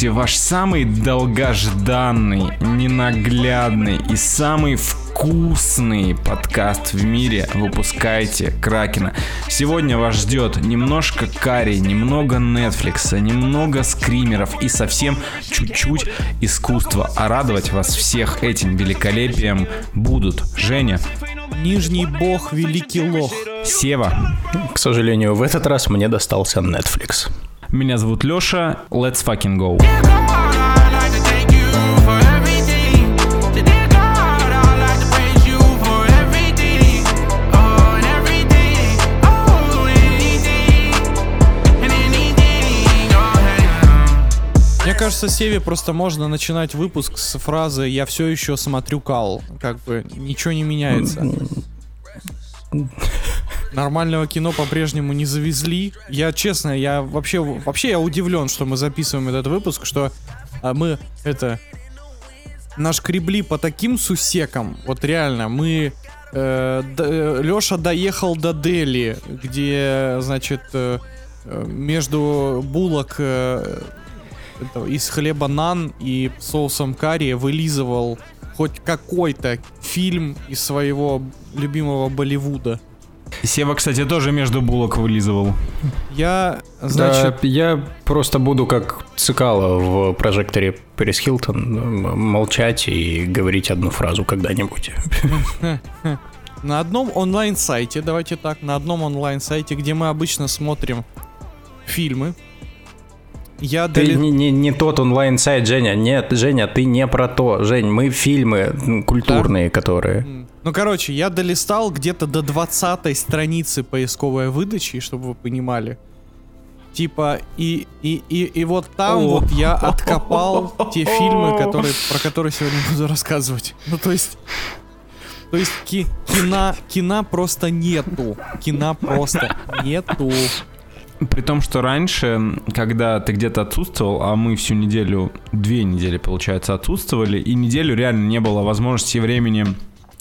слушаете ваш самый долгожданный, ненаглядный и самый вкусный подкаст в мире «Выпускайте Кракена». Сегодня вас ждет немножко Карри, немного Netflix, немного скримеров и совсем чуть-чуть искусства. А радовать вас всех этим великолепием будут Женя, Нижний бог, великий лох. Сева, К сожалению, в этот раз мне достался Netflix. Меня зовут Лёша, let's fucking go. Мне кажется, Севе просто можно начинать выпуск с фразы «Я все еще смотрю Кал». Как бы ничего не меняется. Нормального кино по-прежнему не завезли. Я, честно, я вообще, вообще я удивлен, что мы записываем этот выпуск, что а, мы это нашкребли по таким сусекам. Вот реально, мы Леша доехал до Дели, где, значит, э, э, между булок э, это, из хлеба нан и соусом карри вылизывал хоть какой-то фильм из своего любимого Болливуда. Сева, кстати, тоже между булок вылизывал. Я, значит, Да, я просто буду как Цикало в прожекторе Пэрис Хилтон молчать и говорить одну фразу когда-нибудь. на одном онлайн-сайте, давайте так, на одном онлайн-сайте, где мы обычно смотрим фильмы, я Ты дали... не, не- не тот онлайн-сайт, Женя. Нет, Женя, ты не про то. Жень, мы фильмы культурные, которые... Ну, короче, я долистал где-то до 20 страницы поисковой выдачи, чтобы вы понимали. Типа, и, и, и, и вот там О. вот я откопал те фильмы, которые, про которые сегодня буду рассказывать. Ну, то есть... То есть ки- кино, кино просто нету. Кино просто нету. При том, что раньше, когда ты где-то отсутствовал, а мы всю неделю, две недели, получается, отсутствовали, и неделю реально не было возможности и времени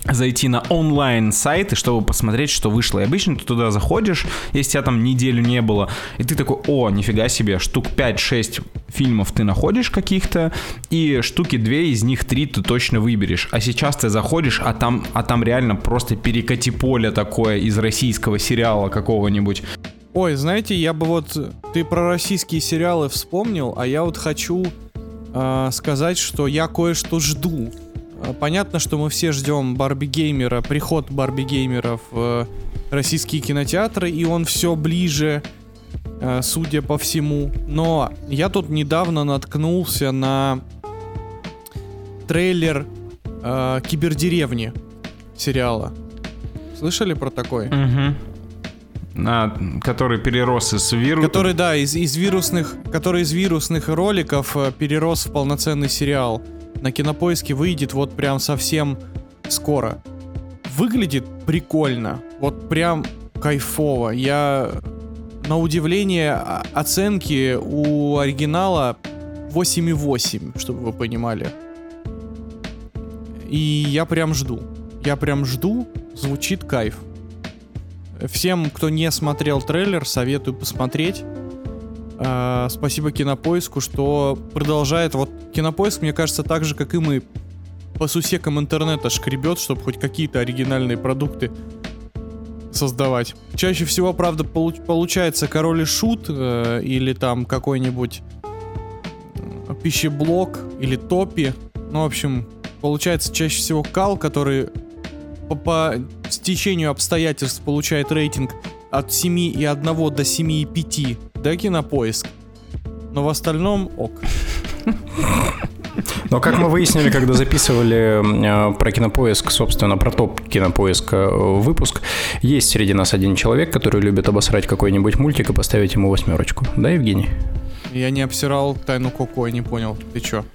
зайти на онлайн-сайты, чтобы посмотреть, что вышло. И обычно ты туда заходишь, если тебя там неделю не было, и ты такой, о, нифига себе, штук 5-6 фильмов ты находишь каких-то, и штуки 2 из них 3 ты точно выберешь. А сейчас ты заходишь, а там, а там реально просто перекати поле такое из российского сериала какого-нибудь. Ой, знаете, я бы вот... Ты про российские сериалы вспомнил, а я вот хочу э, сказать, что я кое-что жду. Э, Понятно, что мы все ждем Барби Геймера, приход Барби Геймера в э, российские кинотеатры, и он все ближе, э, судя по всему. Но я тут недавно наткнулся на трейлер э, Кибердеревни сериала. Слышали про такой? Угу. который перерос из вируса. Который, да, из, из вирусных, который из вирусных роликов э, перерос в полноценный сериал. На кинопоиске выйдет вот прям совсем скоро. Выглядит прикольно. Вот прям кайфово. Я на удивление оценки у оригинала 8,8, чтобы вы понимали. И я прям жду. Я прям жду. Звучит кайф. Всем, кто не смотрел трейлер, советую посмотреть. А, спасибо Кинопоиску, что продолжает. Вот Кинопоиск, мне кажется, так же, как и мы, по сусекам интернета шкребет, чтобы хоть какие-то оригинальные продукты создавать. Чаще всего, правда, получ- получается Король и Шут э, или там какой-нибудь э, пищеблок или Топи. Ну, в общем, получается чаще всего Кал, который по, по стечению обстоятельств получает рейтинг от 7,1 до 7,5, да, кинопоиск. Но в остальном ок. Но как мы выяснили, когда записывали э, про кинопоиск, собственно, про топ кинопоиска э, выпуск, есть среди нас один человек, который любит обосрать какой-нибудь мультик и поставить ему восьмерочку. Да, Евгений? Я не обсирал тайну Коко, я не понял. Ты чё?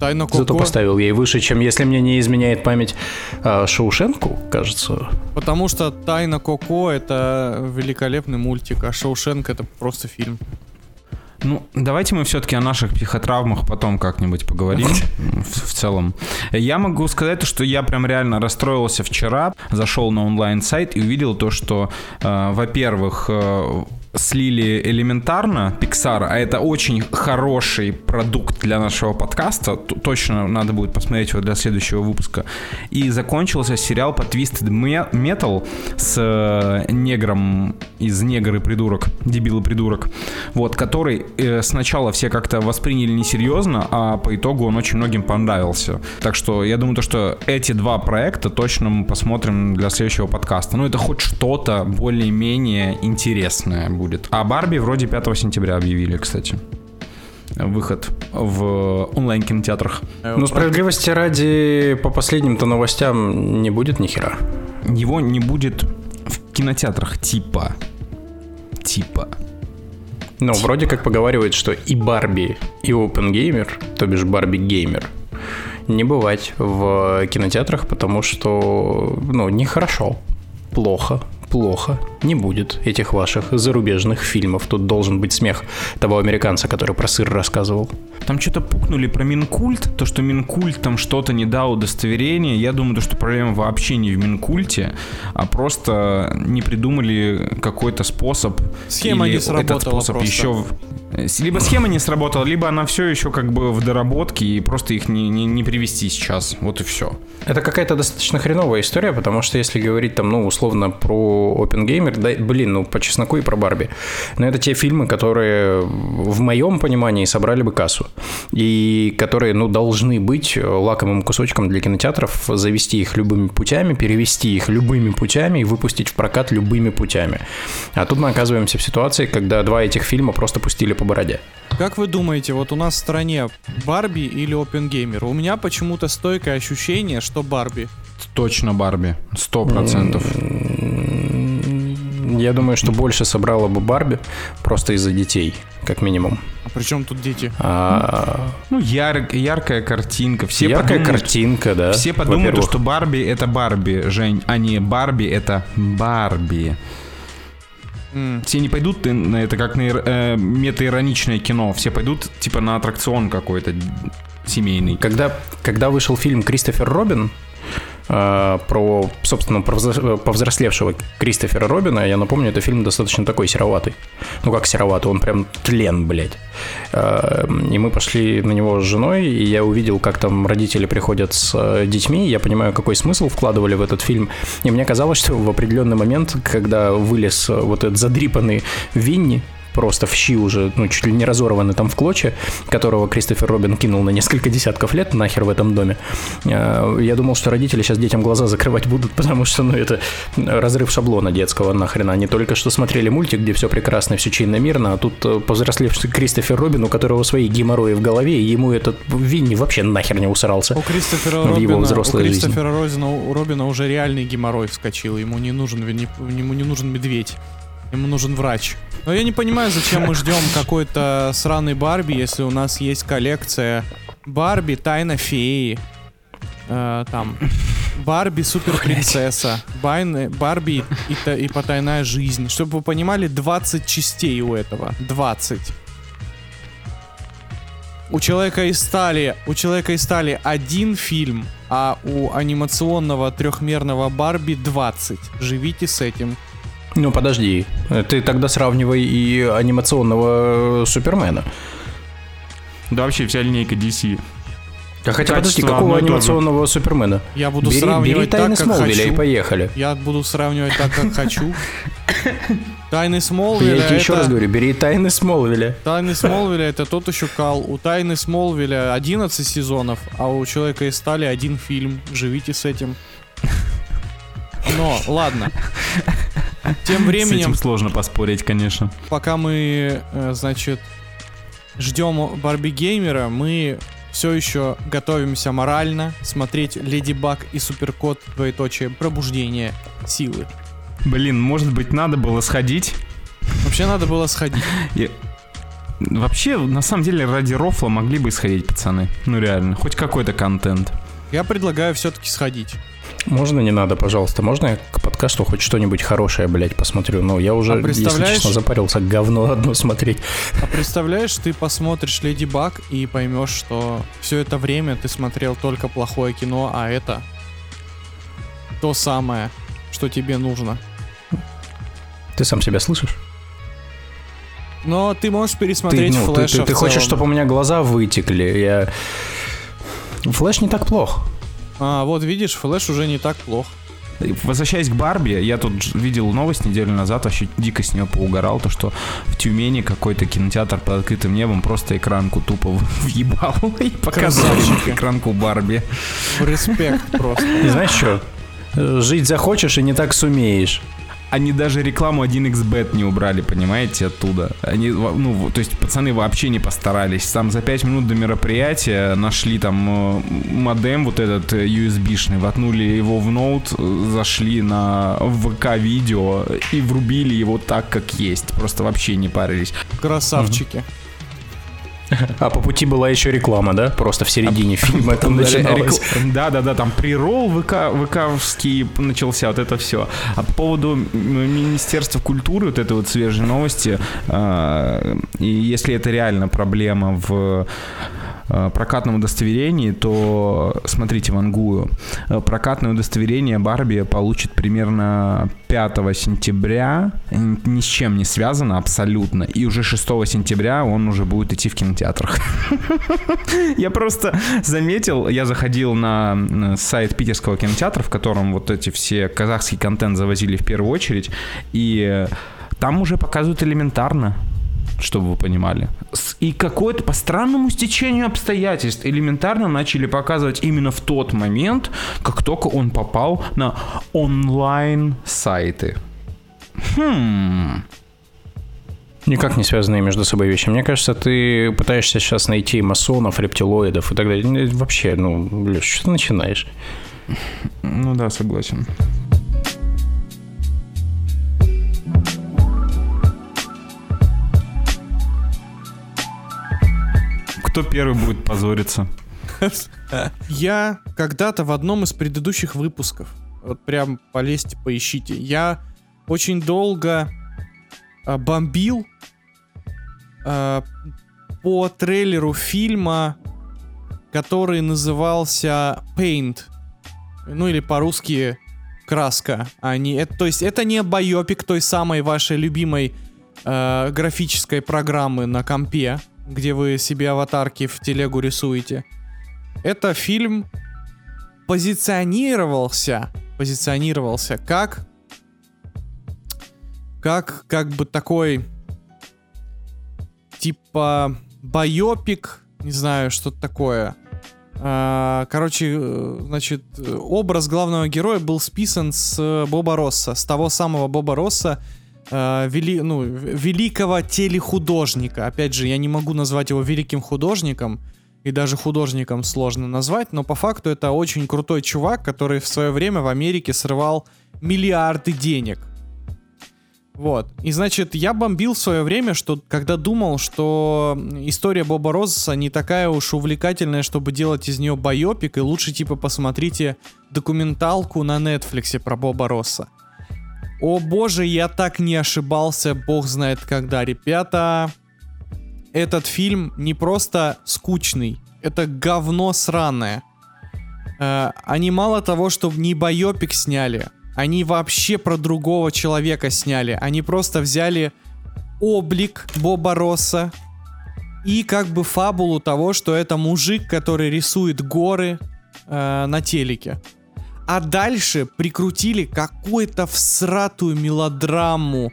Тайна Коко, Зато поставил ей выше, чем, если мне не изменяет память, э, Шоушенку, кажется. потому что Тайна Коко это великолепный мультик, а Шоушенк это просто фильм. Ну, давайте мы все-таки о наших психотравмах потом как-нибудь поговорим в, в целом. Я могу сказать, что я прям реально расстроился вчера, зашел на онлайн-сайт и увидел то, что, э, во-первых, э, слили элементарно Pixar, а это очень хороший продукт для нашего подкаста. Точно надо будет посмотреть его для следующего выпуска. И закончился сериал по Twisted Me- Metal с э, негром из негр и придурок, дебил и придурок, вот, который э, сначала все как-то восприняли несерьезно, а по итогу он очень многим понравился. Так что я думаю, то, что эти два проекта точно мы посмотрим для следующего подкаста. Ну, это хоть что-то более-менее интересное будет. А Барби вроде 5 сентября объявили, кстати. Выход в онлайн-кинотеатрах. Ну, справедливости ради, по последним-то новостям не будет ни хера. Его не будет в кинотеатрах типа. Типа. Ну, вроде как поговаривают, что и Барби, и OpenGamer, то бишь Барби Геймер, не бывать в кинотеатрах, потому что, ну, нехорошо, плохо, плохо, не будет этих ваших зарубежных фильмов. Тут должен быть смех того американца, который про сыр рассказывал. Там что-то пукнули про Минкульт, то, что Минкульт там что-то не дал удостоверение. Я думаю, то, что проблема вообще не в Минкульте, а просто не придумали какой-то способ. Схема или не сработала Этот способ просто. еще... Либо схема не сработала, либо она все еще как бы в доработке, и просто их не, не, не привести сейчас. Вот и все. Это какая-то достаточно хреновая история, потому что если говорить там, ну, условно, про OpenGamer, да, блин, ну, по чесноку и про Барби. Но это те фильмы, которые, в моем понимании, собрали бы кассу. И которые, ну, должны быть лакомым кусочком для кинотеатров, завести их любыми путями, перевести их любыми путями и выпустить в прокат любыми путями. А тут мы оказываемся в ситуации, когда два этих фильма просто пустили по бороде. Как вы думаете, вот у нас в стране Барби или Опенгеймер? У меня почему-то стойкое ощущение, что Барби. Точно Барби. Сто процентов. Я думаю, что больше собрала бы Барби просто из-за детей, как минимум. А при чем тут дети? А, Ну, яр- яркая картинка. Все яркая подумают, картинка, да. Все подумают, во-первых. что Барби это Барби, Жень, а не Барби это Барби. Все не пойдут на это как на э, метаироничное кино. Все пойдут типа на аттракцион какой-то семейный. Когда, когда вышел фильм Кристофер Робин, про, собственно, взро- повзрослевшего Кристофера Робина, я напомню, это фильм достаточно такой сероватый. Ну как сероватый, он прям тлен, блядь. Э, И мы пошли на него с женой, и я увидел, как там родители приходят с э, детьми, я понимаю, какой смысл вкладывали в этот фильм. И мне казалось, что в определенный момент, когда вылез э, вот этот задрипанный Винни, просто в щи уже, ну, чуть ли не разорванный там в клочья, которого Кристофер Робин кинул на несколько десятков лет нахер в этом доме. Э, Я думал, что родители сейчас детям глаза закрывать будут, потому что, ну, это разрыв шаблона детского нахрена. Они только что смотрели мультик, где все прекрасно, все чинно, мирно, а тут э, повзрослевший Кристофер Робин, у которого свои геморрои в голове, и ему этот Винни вообще нахер не усрался. У Кристофера В его Робина, у взрослой жизни. Кристофера Розина- у Робина уже реальный геморрой вскочил. Ему не нужен, ему не нужен медведь. Ему нужен врач. Но я не понимаю, зачем мы ждем какой-то сраный Барби, если у нас есть коллекция Барби, Тайна феи, э, там Барби Супер Принцесса, Байна- Барби и, та- и потайная жизнь. Чтобы вы понимали, 20 частей у этого. 20. У человека из стали, у человека из стали один фильм, а у анимационного трехмерного Барби 20. Живите с этим. Ну, подожди, ты тогда сравнивай и анимационного э, Супермена. Да вообще вся линейка DC. А хотя, подожди, какого анимационного Супермена? Я буду Бери, сравнивать бери Тайны так, как Смолвиля хочу. и поехали. Я буду сравнивать так, как хочу. Тайны Я Смолвиля тебе еще раз говорю, бери Тайны Смолвиля. Тайны Смолвиля это тот еще кал. У Тайны Смолвиля 11 сезонов, а у Человека из стали один фильм. Живите с этим. Но, ладно. Тем С временем, этим сложно поспорить, конечно. пока мы, э, значит, ждем Барби Геймера, мы все еще готовимся морально смотреть Леди Баг и Суперкот двоеточие пробуждение силы. Блин, может быть, надо было сходить. Вообще надо было сходить. Вообще, на самом деле, ради рофла могли бы сходить, пацаны. Ну реально, хоть какой-то контент. Я предлагаю все-таки сходить. Можно не надо, пожалуйста? Можно я к подкасту хоть что-нибудь хорошее, блядь, посмотрю? Ну, я уже, А если представляешь- честно, запарился говно одно смотреть. А представляешь, ты посмотришь Леди Баг и поймешь, что все это время ты смотрел только плохое кино, а это то самое, что тебе нужно. Ты сам себя слышишь? Но ты можешь пересмотреть ты, ну, Флэша ты, ты, ты хочешь, чтобы у меня глаза вытекли? Я... Флэш не так плох. А, вот видишь, Флэш уже не так плох. Возвращаясь к Барби, я тут видел новость неделю назад, вообще дико с нее поугорал, то что в Тюмени какой-то кинотеатр под открытым небом просто экранку тупо въебал и показал экранку Барби. Респект просто. И знаешь что? Жить захочешь и не так сумеешь. Они даже рекламу 1xbet не убрали, понимаете, оттуда. Они, ну, то есть пацаны вообще не постарались. Там за 5 минут до мероприятия нашли там э, модем вот этот э, USB-шный, воткнули его в ноут, э, зашли на ВК-видео и врубили его так, как есть. Просто вообще не парились. Красавчики. А по пути была еще реклама, да? Просто в середине фильма это Там начиналось. Да, да, да, там прирол ВК, ВКовский начался, вот это все. А по поводу Министерства культуры, вот этой вот свежей новости, а, и если это реально проблема в а, прокатном удостоверении, то смотрите, вангую. Э, Прокатное удостоверение Барби получит примерно 5 сентября, н- ни с чем не связано абсолютно, и уже 6 сентября он уже будет идти в кинотеатрах. Я просто заметил, я заходил на сайт питерского кинотеатра, в котором вот эти все казахский контент завозили в первую очередь, и э, там уже показывают элементарно чтобы вы понимали. И какое-то по странному стечению обстоятельств элементарно начали показывать именно в тот момент, как только он попал на онлайн-сайты. Хм. Никак не связанные между собой вещи. Мне кажется, ты пытаешься сейчас найти масонов, рептилоидов и так далее. Вообще, ну, Леш, что ты начинаешь? Ну да, согласен. Кто первый будет позориться? Я когда-то в одном из предыдущих выпусков, вот прям полезьте, поищите, я очень долго а, бомбил а, по трейлеру фильма, который назывался Paint. Ну или по-русски краска. А не, это, то есть это не байопик той самой вашей любимой э, графической программы на компе, где вы себе аватарки в телегу рисуете. Это фильм позиционировался, позиционировался как как как бы такой типа байопик, не знаю, что-то такое. А, Короче, э, значит, образ главного героя был списан с э, Боба Росса, с того самого Боба Росса, э, вели, ну, великого телехудожника. Опять же, я не могу назвать его великим художником, и даже художником сложно назвать, но по факту это очень крутой чувак, который в свое время в Америке срывал миллиарды денег. Вот. И значит, я бомбил в свое время, что когда думал, что история Боба Росса не такая уж увлекательная, чтобы делать из нее байопик, и лучше типа посмотрите документалку на Нетфликсе про Боба Росса. О боже, я так не ошибался, бог знает когда. Ребята, этот фильм не просто скучный, это говно сраное. Э, они мало того, что не байопик сняли, они вообще про другого человека сняли. Они просто взяли облик Боба Росса и как бы фабулу того, что это мужик, который рисует горы э, на телеке. А дальше прикрутили какую-то всратую мелодраму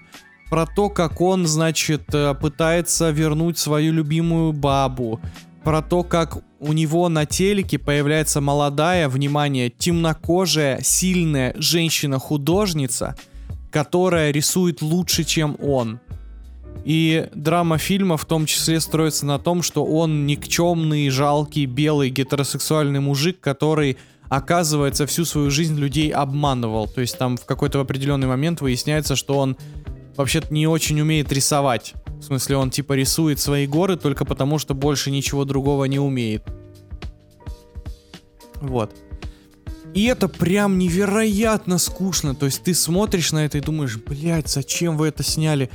про то, как он, значит, э, пытается вернуть свою любимую бабу, про то, как у него на телеке появляется молодая, внимание, темнокожая, сильная женщина-художница, которая рисует лучше, чем он. И драма фильма в том числе строится на том, что он никчемный, жалкий, белый, гетеросексуальный мужик, который, оказывается, всю свою жизнь людей обманывал. То есть там в какой-то определенный момент выясняется, что он вообще-то не очень умеет рисовать. В смысле, он типа рисует свои горы только потому, что больше ничего другого не умеет. Вот. И это прям невероятно скучно. То есть ты смотришь на это и думаешь, блядь, зачем вы это сняли?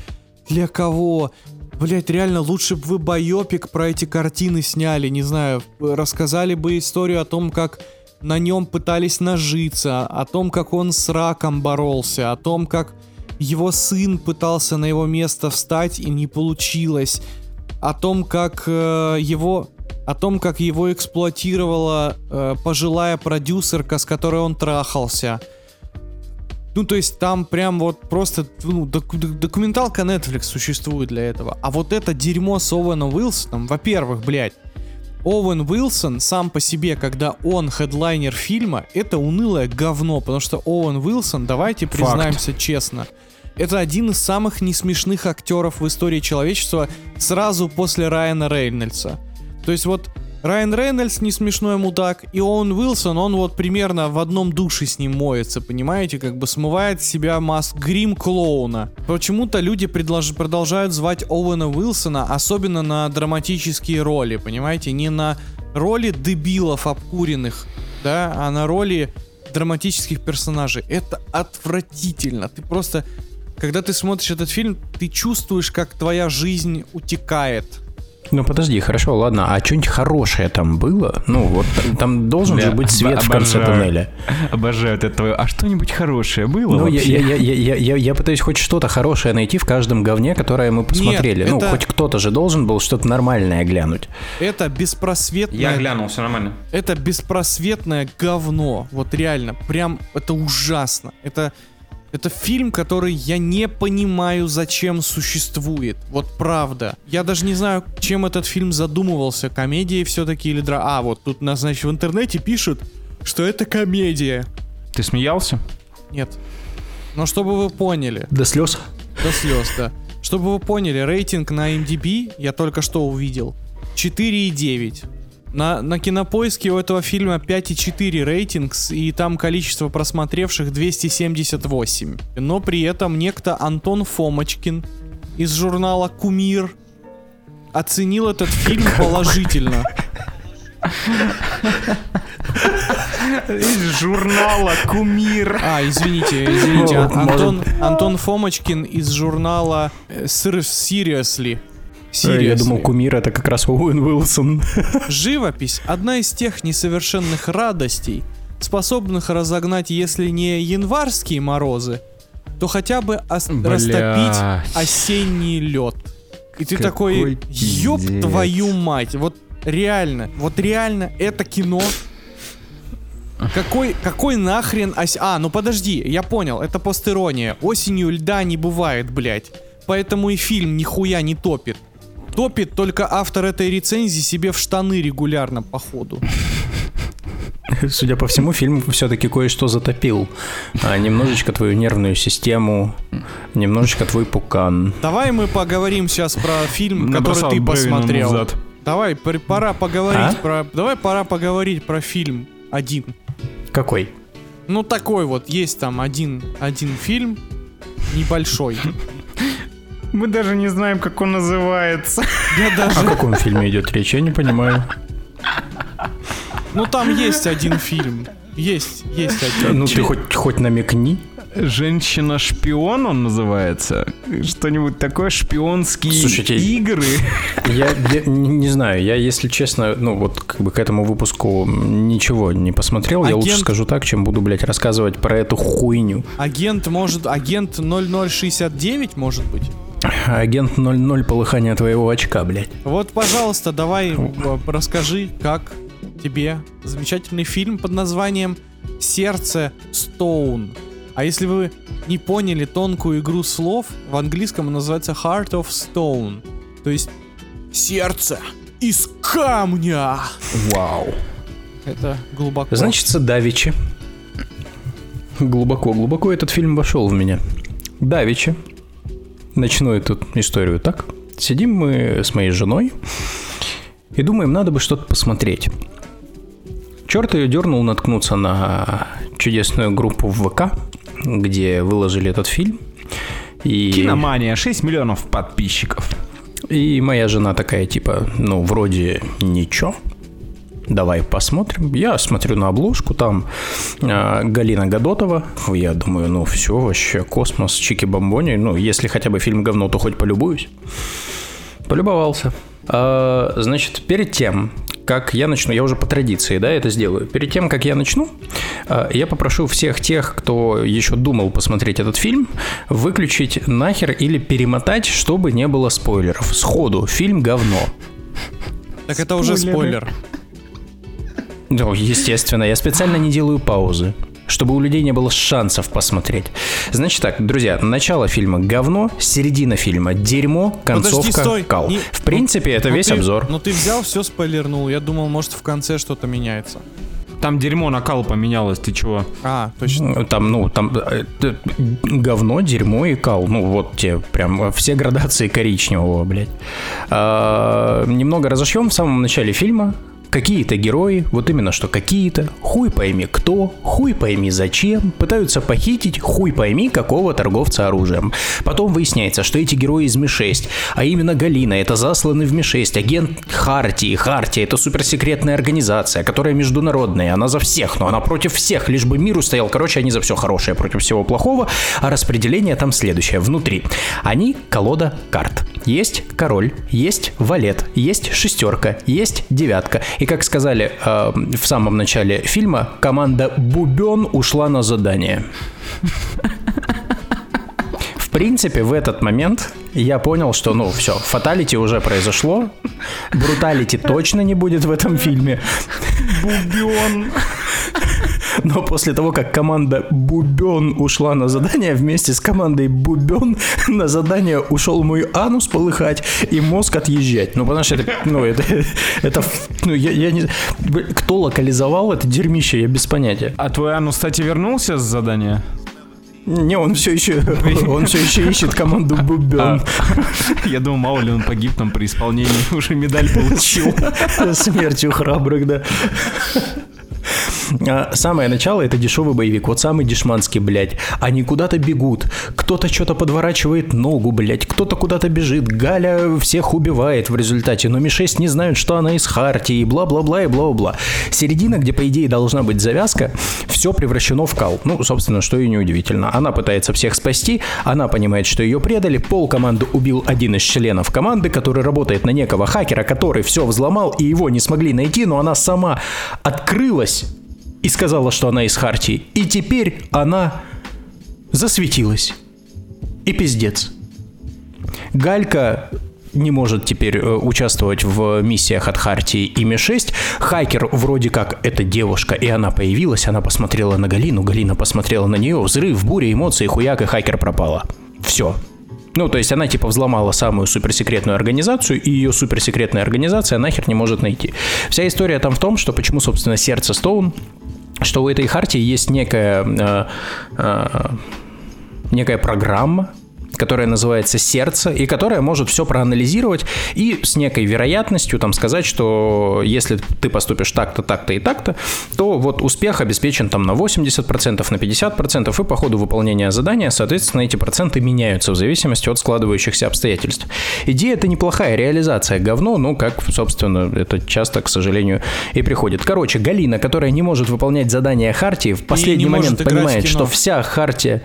Для кого? Блять, реально, лучше бы вы байопик про эти картины сняли, не знаю, рассказали бы историю о том, как на нем пытались нажиться, о том, как он с раком боролся, о том, как его сын пытался на его место встать и не получилось, о том, как э, его о том, как его эксплуатировала э, пожилая продюсерка, с которой он трахался. Ну, то есть там прям вот просто ну, док- документалка Netflix существует для этого. А вот это дерьмо с Оуэном Уилсоном, во-первых, блядь, Оуэн Уилсон сам по себе, когда он хедлайнер фильма, это унылое говно, потому что Оуэн Уилсон, давайте признаемся Факт. честно, это один из самых несмешных актеров в истории человечества сразу после Райана Рейнольдса. То есть вот Райан Рейнольдс не смешной мудак, и Оуэн Уилсон, он вот примерно в одном душе с ним моется, понимаете, как бы смывает с себя маск грим клоуна. Почему-то люди предлож- продолжают звать Оуэна Уилсона, особенно на драматические роли, понимаете, не на роли дебилов обкуренных, да, а на роли драматических персонажей. Это отвратительно. Ты просто, когда ты смотришь этот фильм, ты чувствуешь, как твоя жизнь утекает ну подожди, хорошо, ладно, а что-нибудь хорошее там было? Ну вот там должен же быть свет в конце туннеля. Обожаю это твое. А что-нибудь хорошее было Ну я, я, я, я, я, я пытаюсь хоть что-то хорошее найти в каждом говне, которое мы посмотрели. Нет, ну это... хоть кто-то же должен был что-то нормальное глянуть. Это беспросветное... Я глянул, все нормально. Это беспросветное говно. Вот реально, прям это ужасно. Это это фильм, который я не понимаю, зачем существует. Вот правда. Я даже не знаю, чем этот фильм задумывался. Комедия все-таки или дра... А, вот тут, значит, в интернете пишут, что это комедия. Ты смеялся? Нет. Но чтобы вы поняли. До слез? До слез, да. Чтобы вы поняли, рейтинг на MDB я только что увидел. 4,9. На, на кинопоиске у этого фильма 5,4 рейтингс, и там количество просмотревших 278. Но при этом некто Антон Фомочкин из журнала «Кумир» оценил этот фильм положительно. Из журнала «Кумир». А, извините, извините. Антон, Антон Фомочкин из журнала «Seriously». Seriously. Я думал, кумир это как раз Оуэн Уилсон. Живопись — одна из тех несовершенных радостей, способных разогнать, если не январские морозы, то хотя бы ос- растопить осенний лед. И ты Какой такой, ёб твою мать, вот реально, вот реально это кино какой, какой нахрен ось... А, ну подожди, я понял, это постерония. Осенью льда не бывает, блядь. Поэтому и фильм нихуя не топит. Топит только автор этой рецензии себе в штаны регулярно, походу. Судя по всему, фильм все-таки кое-что затопил. А, немножечко твою нервную систему, немножечко твой пукан. Давай мы поговорим сейчас про фильм, который ты посмотрел. Давай, пора поговорить а? про. Давай пора поговорить про фильм один. Какой? Ну такой вот, есть там один, один фильм небольшой. Мы даже не знаем, как он называется. Я даже... О каком фильме идет речь, я не понимаю. Ну там есть один фильм. Есть, есть один. Ну ты хоть, хоть намекни. Женщина-шпион он называется. Что-нибудь такое, шпионские Слушайте, игры. Я, я не знаю, я, если честно, ну вот как бы к этому выпуску ничего не посмотрел. Агент... Я лучше скажу так, чем буду, блядь, рассказывать про эту хуйню. Агент может, агент 0069 может быть? Агент 00 полыхания твоего очка, блядь. Вот, пожалуйста, давай э, расскажи, как тебе замечательный фильм под названием «Сердце Стоун». А если вы не поняли тонкую игру слов, в английском он называется Heart of Stone. То есть сердце из камня. Вау. Это глубоко. Значит, Давичи. Глубоко, глубоко этот фильм вошел в меня. Давичи начну эту историю так. Сидим мы с моей женой и думаем, надо бы что-то посмотреть. Черт ее дернул наткнуться на чудесную группу в ВК, где выложили этот фильм. И... Киномания, 6 миллионов подписчиков. И моя жена такая, типа, ну, вроде ничего давай посмотрим. Я смотрю на обложку, там э, Галина Гадотова. Я думаю, ну все, вообще космос, чики-бомбони. Ну, если хотя бы фильм говно, то хоть полюбуюсь. Полюбовался. Э, значит, перед тем, как я начну, я уже по традиции, да, это сделаю. Перед тем, как я начну, э, я попрошу всех тех, кто еще думал посмотреть этот фильм, выключить нахер или перемотать, чтобы не было спойлеров. Сходу, фильм говно. Так это уже спойлер. Ну, естественно, я специально не делаю паузы чтобы у людей не было шансов посмотреть. Значит так, друзья, начало фильма говно, середина фильма дерьмо, концовка Подожди, стой. кал. Не- В принципе, это Ну весь ты- обзор. Ну ты взял, все спойлернул. Я думал, может в конце что-то меняется. Там дерьмо на кал поменялось, ты чего? А, точно. Там, ну, там э, э, говно, дерьмо и кал. Ну, вот те прям э, все градации коричневого, блядь. А, немного разошьем в самом начале фильма. Какие-то герои, вот именно что какие-то, хуй пойми кто, хуй пойми зачем, пытаются похитить хуй пойми какого торговца оружием. Потом выясняется, что эти герои из Ми-6, а именно Галина, это засланный в Ми-6 агент Хартии. Хартия это суперсекретная организация, которая международная, она за всех, но она против всех, лишь бы мир устоял. Короче, они за все хорошее против всего плохого, а распределение там следующее. Внутри. Они колода карт. Есть король, есть валет, есть шестерка, есть девятка. И как сказали э, в самом начале фильма, команда Бубен ушла на задание. В принципе, в этот момент я понял, что, ну, все, фаталити уже произошло, бруталити точно не будет в этом фильме. Бубен. Но после того, как команда Бубен ушла на задание, вместе с командой Бубен на задание ушел мой анус полыхать и мозг отъезжать. Ну, потому что это, ну, это, это, ну, я, я не... Кто локализовал это дерьмище, я без понятия. А твой анус, кстати, вернулся с задания? Не, он все еще, он все еще ищет команду Бубен. Я думал, мало ли он погиб там при исполнении, уже медаль получил. Смертью храбрых, да. А, Самое начало это дешевый боевик, вот самый дешманский, блядь. Они куда-то бегут, кто-то что-то подворачивает ногу, блядь, кто-то куда-то бежит, Галя всех убивает в результате, но Ми-6 не знают, что она из Хартии, и бла-бла-бла и бла-бла. Середина, где, по идее, должна быть завязка, все превращено в кал. Ну, собственно, что и неудивительно. Она пытается всех спасти, она понимает, что ее предали, пол команды убил один из членов команды, который работает на некого хакера, который все взломал, и его не смогли найти, но она сама открылась и сказала, что она из Хартии. И теперь она засветилась. И пиздец. Галька не может теперь э, участвовать в миссиях от Хартии и Ми-6. Хакер вроде как это девушка, и она появилась, она посмотрела на Галину, Галина посмотрела на нее, взрыв, буря эмоций, хуяк, и хакер пропала. Все. Ну, то есть она типа взломала самую суперсекретную организацию, и ее суперсекретная организация нахер не может найти. Вся история там в том, что почему, собственно, сердце Стоун, что у этой хартии есть некая, э, э, некая программа, которая называется сердце, и которая может все проанализировать и с некой вероятностью там сказать, что если ты поступишь так-то, так-то и так-то, то вот успех обеспечен там на 80%, на 50%, и по ходу выполнения задания, соответственно, эти проценты меняются в зависимости от складывающихся обстоятельств. Идея это неплохая, реализация говно, но как, собственно, это часто, к сожалению, и приходит. Короче, Галина, которая не может выполнять задания Хартии, в последний момент понимает, что вся Хартия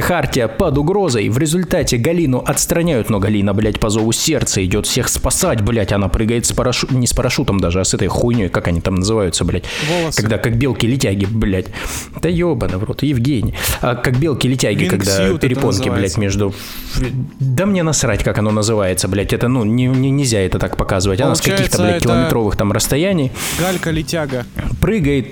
Хартия под угрозой. В результате Галину отстраняют, но Галина, блядь, по зову сердца идет всех спасать, блядь. Она прыгает с парашютом, не с парашютом даже, а с этой хуйней, как они там называются, блядь. Волосы. Когда как белки-летяги, блядь. Да ебаный в рот, Евгений. А, как белки-летяги, когда перепонки, блядь, между... Да мне насрать, как оно называется, блядь. Это, ну, не, не- нельзя это так показывать. Она с каких-то, блядь, километровых там расстояний Галька-летяга. прыгает.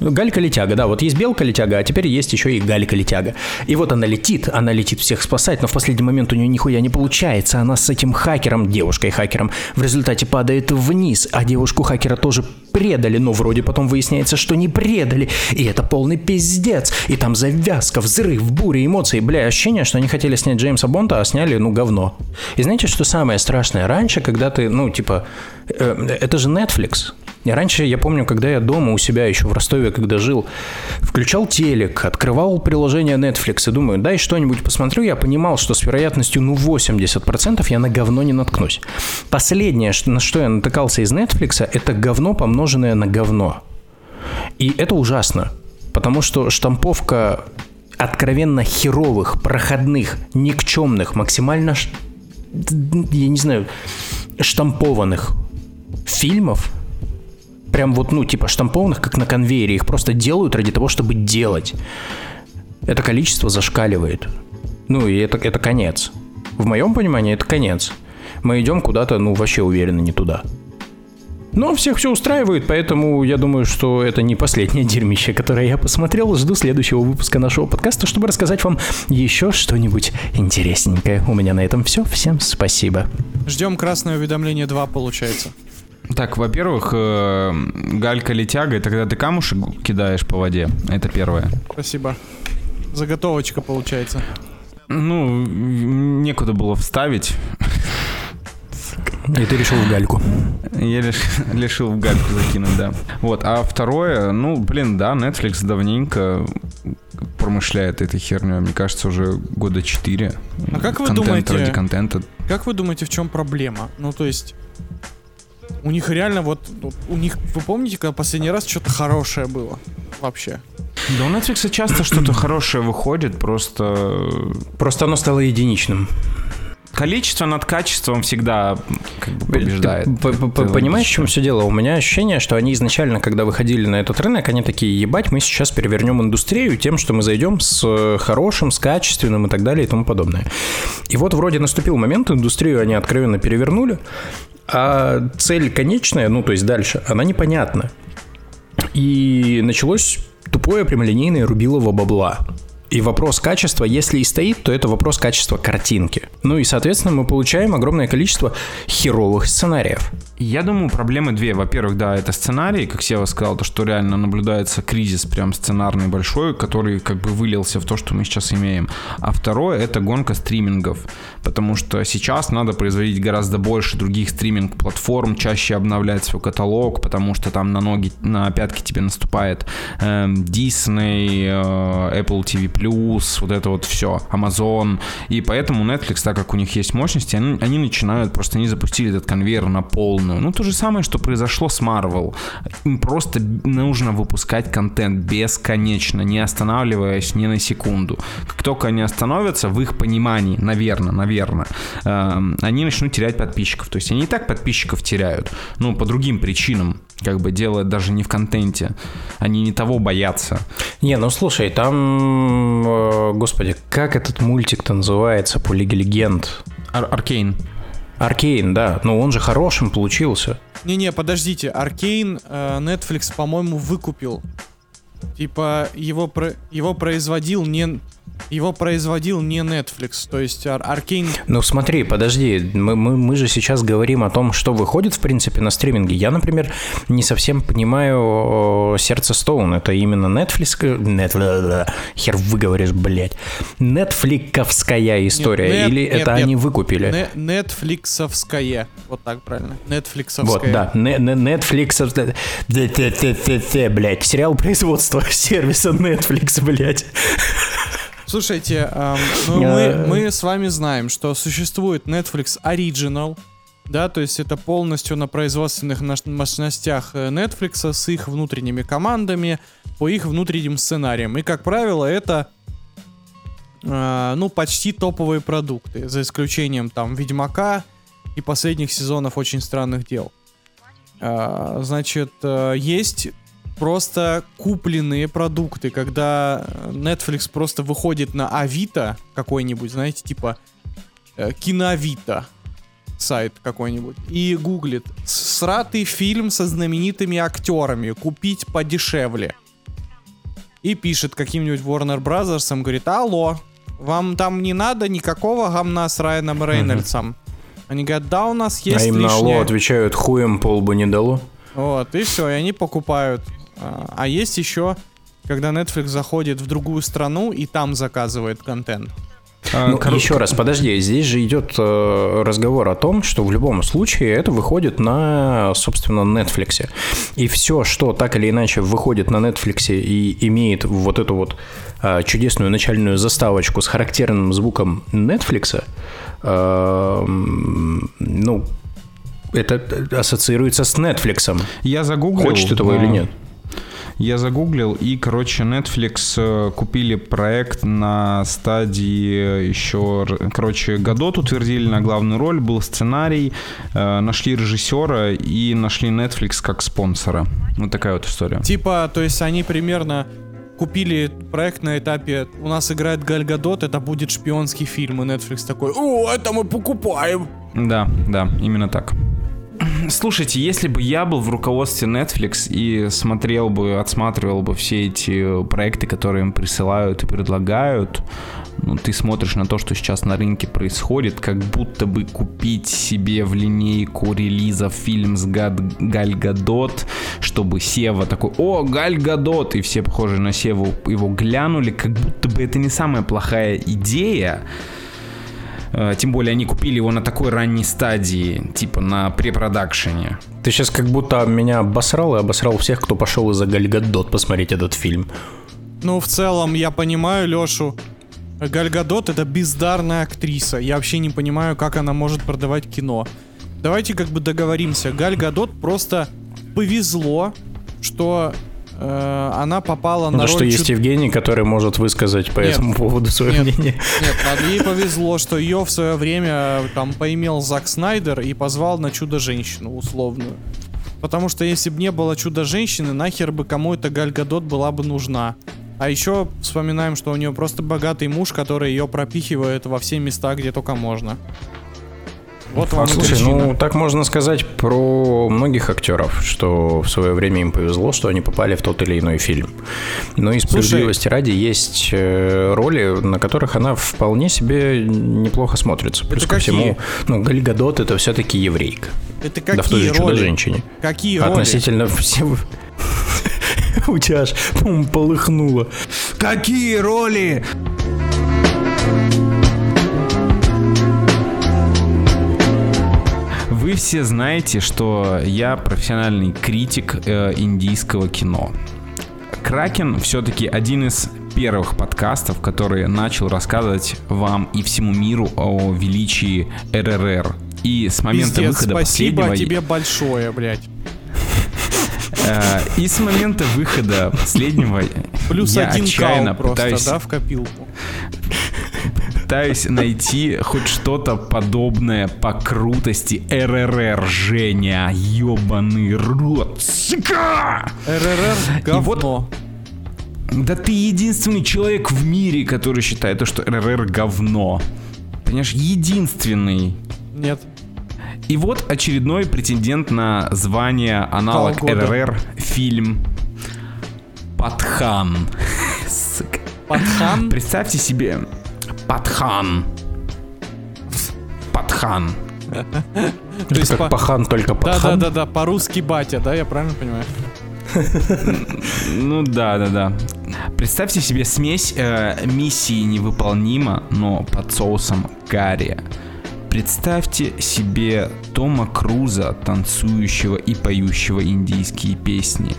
Галька-летяга, да, вот есть белка-летяга, а теперь есть еще и галька-летяга. И вот она летит, она летит всех спасать, но в последний момент у нее нихуя не получается. Она с этим хакером, девушкой-хакером, в результате падает вниз, а девушку-хакера тоже предали, но вроде потом выясняется, что не предали. И это полный пиздец. И там завязка, взрыв, буря, эмоции. Бля, ощущение, что они хотели снять Джеймса Бонда, а сняли, ну, говно. И знаете, что самое страшное? Раньше, когда ты, ну, типа, э, это же Netflix. И раньше, я помню, когда я дома у себя еще в Ростове, когда жил, включал телек, открывал приложение Netflix и думаю, дай что-нибудь посмотрю, я понимал, что с вероятностью, ну, 80% я на говно не наткнусь. Последнее, на что я натыкался из Netflix, это говно, помноженное на говно. И это ужасно, потому что штамповка откровенно херовых, проходных, никчемных, максимально, я не знаю, штампованных фильмов Прям вот, ну, типа штампованных, как на конвейере. Их просто делают ради того, чтобы делать. Это количество зашкаливает. Ну, и это, это конец. В моем понимании, это конец. Мы идем куда-то, ну, вообще уверенно не туда. Но всех все устраивает, поэтому я думаю, что это не последнее дерьмище, которое я посмотрел. Жду следующего выпуска нашего подкаста, чтобы рассказать вам еще что-нибудь интересненькое. У меня на этом все. Всем спасибо. Ждем красное уведомление 2, получается. Так, во-первых, э, галька или тяга, это когда ты камушек кидаешь по воде. Это первое. Спасибо. Заготовочка получается. Ну, некуда было вставить. И ты решил в гальку. Я лиш, решил в гальку закинуть, да. Вот, а второе, ну, блин, да, Netflix давненько промышляет этой херней, мне кажется, уже года четыре. А как вы Контент думаете- ради контента. Как вы думаете, в чем проблема? Ну, то есть, у них реально вот, вот у них, вы помните, когда последний раз что-то хорошее было? Вообще. Да у Netflix часто что-то хорошее выходит, просто Просто оно стало единичным. количество над качеством всегда как бы побеждает. Ты п- Это понимаешь, в чем все дело? У меня ощущение, что они изначально, когда выходили на этот рынок, они такие, ебать, мы сейчас перевернем индустрию тем, что мы зайдем с э, хорошим, с качественным и так далее и тому подобное. И вот вроде наступил момент, индустрию они откровенно перевернули, а цель конечная, ну то есть дальше, она непонятна. И началось тупое прямолинейное рубилово бабла. И вопрос качества, если и стоит, то это вопрос качества картинки. Ну и, соответственно, мы получаем огромное количество херовых сценариев. Я думаю, проблемы две. Во-первых, да, это сценарий, как Сева сказал, то, что реально наблюдается кризис прям сценарный большой, который как бы вылился в то, что мы сейчас имеем. А второе, это гонка стримингов, потому что сейчас надо производить гораздо больше других стриминг-платформ, чаще обновлять свой каталог, потому что там на ноги, на пятки тебе наступает эм, Disney, э, Apple TV+, вот это вот все, Amazon, и поэтому Netflix, так как у них есть мощности, они, они начинают, просто они запустили этот конвейер на полную. Ну, то же самое, что произошло с Marvel. Им просто нужно выпускать контент бесконечно, не останавливаясь ни на секунду. Как только они остановятся, в их понимании, наверное, наверное, эм, они начнут терять подписчиков. То есть они и так подписчиков теряют, ну, по другим причинам, как бы дело даже не в контенте. Они не того боятся. Не, ну слушай, там, э, господи, как этот мультик-то называется по Лиге Легенд? Ар- Аркейн. Аркейн, да, но он же хорошим получился. Не-не, подождите, Аркейн э, Netflix, по-моему, выкупил. Типа, его, про- его производил не... Его производил не Netflix, то есть Аркейн... Ну смотри, подожди, мы, мы, мы же сейчас говорим о том, что выходит, в принципе, на стриминге. Я, например, не совсем понимаю э, Сердце Стоун. Это именно Netflix... Нет, хер выговоришь, блядь. Нетфликовская история. нет, Или нет, это нет. они выкупили? Не- Netflixовская. Вот так правильно. Netflixовская. Вот, да, Не- не- Netflix, блядь, сериал производства сервиса Netflix, блядь. Слушайте, эм, ну, мы, мы с вами знаем, что существует Netflix Original, да, то есть это полностью на производственных мощностях э, Netflix с их внутренними командами, по их внутренним сценариям. И, как правило, это э, ну, почти топовые продукты, за исключением там Ведьмака и последних сезонов Очень странных дел. Э, Значит, э, есть просто купленные продукты, когда Netflix просто выходит на Авито какой-нибудь, знаете, типа э, Киноавито сайт какой-нибудь и гуглит сратый фильм со знаменитыми актерами купить подешевле и пишет каким-нибудь Warner Brothers, говорит, алло, вам там не надо никакого гамна с Райаном Рейнольдсом. Они говорят, да, у нас есть а им на лишнее. алло отвечают, хуем полбу не дало. Вот, и все, и они покупают. А есть еще, когда Netflix заходит в другую страну и там заказывает контент. А, Ну, кор- еще раз, подожди, здесь же идет э, разговор о том, что в любом случае это выходит на, собственно, Netflix. И все, что так или иначе выходит на Netflix и имеет вот эту вот э, чудесную начальную заставочку с характерным звуком Netflix, э, ну, это ассоциируется с Netflix. Я загуглил. Хочет этого но- или нет? Я загуглил, и, короче, Netflix э, купили проект на стадии еще, короче, Годот утвердили на главную роль, был сценарий, э, нашли режиссера и нашли Netflix как спонсора. Вот такая вот история. Типа, то есть они примерно купили проект на этапе «У нас играет Галь Гадот, это будет шпионский фильм», и Netflix такой «О, это мы покупаем!» Да, да, именно так. Слушайте, если бы я был в руководстве Netflix и смотрел бы, отсматривал бы все эти проекты, которые им присылают и предлагают, ну, ты смотришь на то, что сейчас на рынке происходит, как будто бы купить себе в линейку релизов фильм с Гад, Галь Гадот, чтобы Сева такой, о, Галь Гадот, и все похожие на Севу его глянули, как будто бы это не самая плохая идея, тем более они купили его на такой ранней стадии, типа на препродакшене. Ты сейчас как будто меня обосрал и обосрал всех, кто пошел из-за Гальгадот посмотреть этот фильм. Ну, в целом, я понимаю Лешу. Гальгадот это бездарная актриса. Я вообще не понимаю, как она может продавать кино. Давайте как бы договоримся. Гальгадот просто повезло, что э, она попала ну, на роль... что есть Евгений, который может высказать по нет, этому поводу свое нет, мнение. Нет, ей повезло, что ее в свое время там поимел Зак Снайдер и позвал на Чудо-женщину условную. Потому что если бы не было Чудо-женщины, нахер бы кому эта Галь Гадот была бы нужна. А еще вспоминаем, что у нее просто богатый муж, который ее пропихивает во все места, где только можно. Вот вам Слушай, причина. ну так можно сказать про многих актеров, что в свое время им повезло, что они попали в тот или иной фильм. Но и справедливости Слушай, ради есть э, роли, на которых она вполне себе неплохо смотрится. Плюс ко какие? всему, ну, Гальгадот это все-таки еврейка. Это какие да в той же? Чудо-женщине. Какие роли? Относительно всего... У тебя аж, полыхнуло. Какие роли? Вы все знаете, что я профессиональный критик э, индийского кино. Кракен все-таки один из первых подкастов, который начал рассказывать вам и всему миру о величии РРР. И с момента Пиздец, выхода спасибо последнего... тебе большое, блядь. Э, и с момента выхода последнего Плюс я один отчаянно просто, пытаюсь... да, в копилку пытаюсь найти хоть что-то подобное по крутости РРР, Женя, ёбаный рот, сука! РРР говно. вот, да ты единственный человек в мире, который считает, что РРР говно. Понимаешь, единственный. Нет. И вот очередной претендент на звание аналог РРР фильм Патхан. Патхан? Представьте себе, Патхан. Патхан. То есть как пахан, только патхан? Да-да-да, по-русски батя, да, я правильно понимаю? Ну да, да, да. Представьте себе смесь э, миссии невыполнима, но под соусом карри. Представьте себе Тома Круза, танцующего и поющего индийские песни.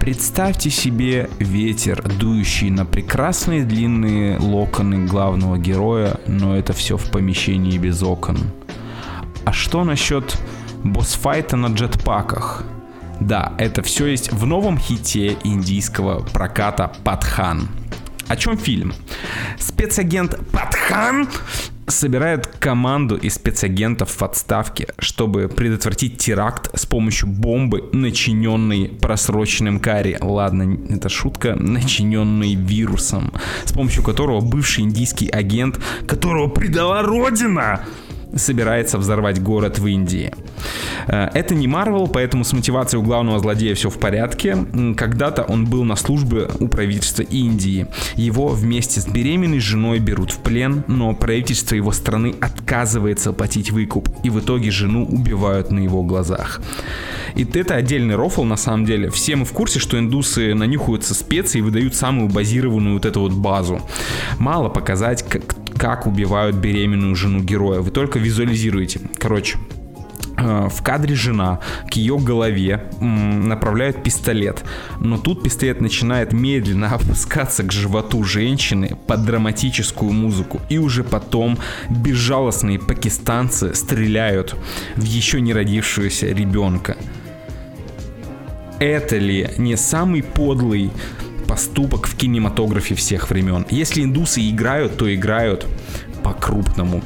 Представьте себе ветер, дующий на прекрасные длинные локоны главного героя, но это все в помещении без окон. А что насчет босс-файта на джетпаках? Да, это все есть в новом хите индийского проката «Патхан». О чем фильм? Спецагент Патхан собирает команду из спецагентов в отставке, чтобы предотвратить теракт с помощью бомбы, начиненной просроченным карри. Ладно, это шутка, начиненной вирусом, с помощью которого бывший индийский агент, которого предала Родина, собирается взорвать город в Индии. Э, это не Марвел, поэтому с мотивацией у главного злодея все в порядке. Когда-то он был на службе у правительства Индии. Его вместе с беременной женой берут в плен, но правительство его страны отказывается платить выкуп, и в итоге жену убивают на его глазах. И это отдельный рофл, на самом деле. Все мы в курсе, что индусы нанюхаются специи и выдают самую базированную вот эту вот базу. Мало показать, как, как убивают беременную жену героя. Вы только визуализируете. Короче, э, в кадре жена к ее голове направляют пистолет. Но тут пистолет начинает медленно опускаться к животу женщины под драматическую музыку. И уже потом безжалостные пакистанцы стреляют в еще не родившегося ребенка. это ли не самый подлый поступок в кинематографе всех времен? Если индусы играют, то играют по-крупному.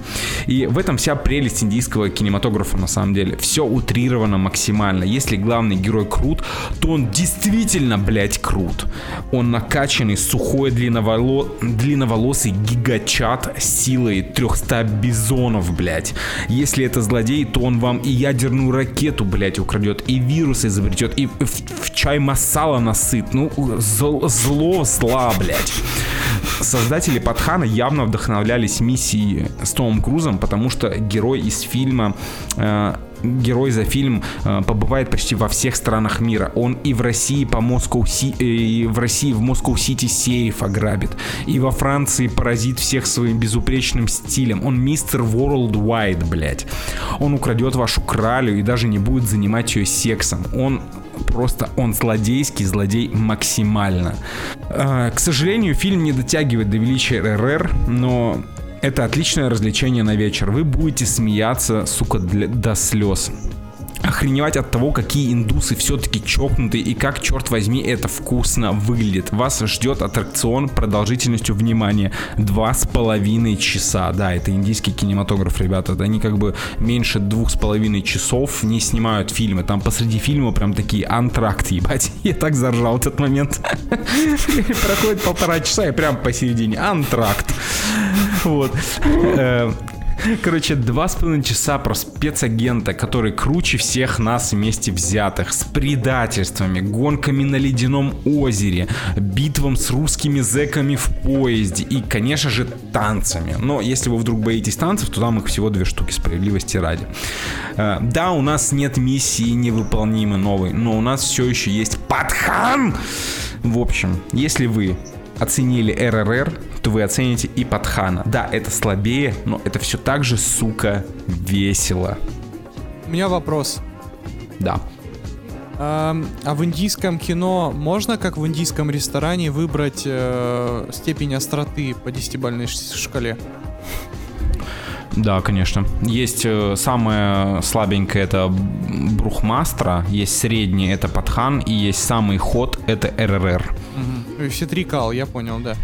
И в этом вся прелесть индийского кинематографа на самом деле. Все утрировано максимально. Если главный герой крут, то он действительно, блядь, крут. Он накачанный, сухой, длинноволо... длинноволосый гигачат силой 300 бизонов, блядь. Если это злодей, то он вам и ядерную ракету, блядь, украдет, и вирус изобретет, и в, в чай масала насыт. Ну, зло, зло зла, блядь. Создатели Патхана явно вдохновлялись миссией с Томом Крузом, потому что герой из фильма э, герой за фильм э, побывает почти во всех странах мира. Он и в России по Москву э, и в России в Москву Сити сейф ограбит, и во Франции поразит всех своим безупречным стилем. Он мистер Worldwide, блядь. Он украдет вашу кралю и даже не будет занимать ее сексом. Он просто он злодейский злодей максимально. Э, к сожалению, фильм не дотягивает до величия РРР, но это отличное развлечение на вечер. Вы будете смеяться, сука, для, до слез охреневать от того, какие индусы все-таки чокнутые и как, черт возьми, это вкусно выглядит. Вас ждет аттракцион продолжительностью, внимания, два с половиной часа. Да, это индийский кинематограф, ребята. Они как бы меньше двух с половиной часов не снимают фильмы. Там посреди фильма прям такие антракт, ебать. Я так заржал этот момент. Проходит полтора часа и прям посередине антракт. Вот. Э, Короче, два с половиной часа про спецагента, который круче всех нас вместе взятых, с предательствами, гонками на ледяном озере, битвам с русскими зэками в поезде и, конечно же, танцами. Но если вы вдруг боитесь танцев, то там их всего две штуки, справедливости ради. Э, да, у нас нет миссии невыполнимой новой, но у нас все еще есть Патхан! В общем, если вы оценили РРР, то вы оцените и Патхана. Да, это слабее, но это все так же, сука, весело. У меня вопрос. Да. А, а в индийском кино можно, как в индийском ресторане, выбрать э, степень остроты по десятибальной шкале? Да, конечно. Есть э, самое слабенькое это Брухмастра, есть средний это Патхан, и есть самый ход это РРР. Угу. Все три кал, я понял, да.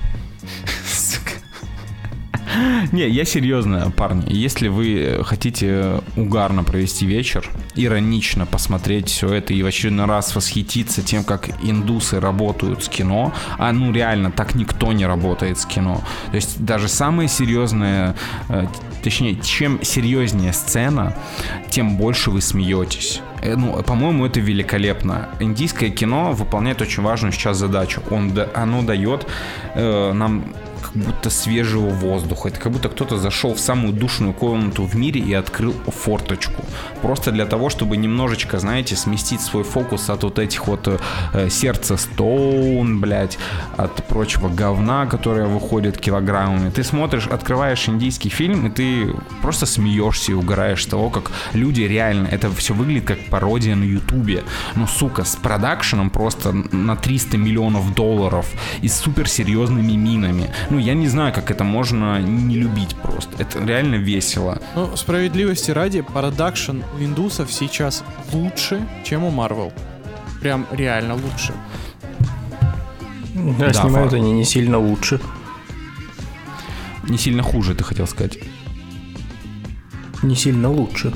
Не, я серьезно, парни. Если вы хотите угарно провести вечер, иронично посмотреть все это и в очередной раз восхититься тем, как индусы работают с кино, а ну реально, так никто не работает с кино. То есть даже самые серьезные, э, точнее, чем серьезнее сцена, тем больше вы смеетесь. Э, ну, по-моему, это великолепно. Индийское кино выполняет очень важную сейчас задачу. Он, оно дает э, нам будто свежего воздуха. Это как будто кто-то зашел в самую душную комнату в мире и открыл форточку. Просто для того, чтобы немножечко, знаете, сместить свой фокус от вот этих вот э, сердца Стоун, блядь, от прочего говна, которое выходит килограммами. Ты смотришь, открываешь индийский фильм, и ты просто смеешься и угораешь того, как люди реально, это все выглядит как пародия на ютубе. Ну, сука, с продакшеном просто на 300 миллионов долларов и с суперсерьезными минами. Ну, я не знаю, как это можно не любить просто. Это реально весело. Ну, справедливости ради, продакшн у индусов сейчас лучше, чем у Marvel. Прям реально лучше. Да, да снимают фар... они не сильно лучше. Не сильно хуже, ты хотел сказать. Не сильно лучше.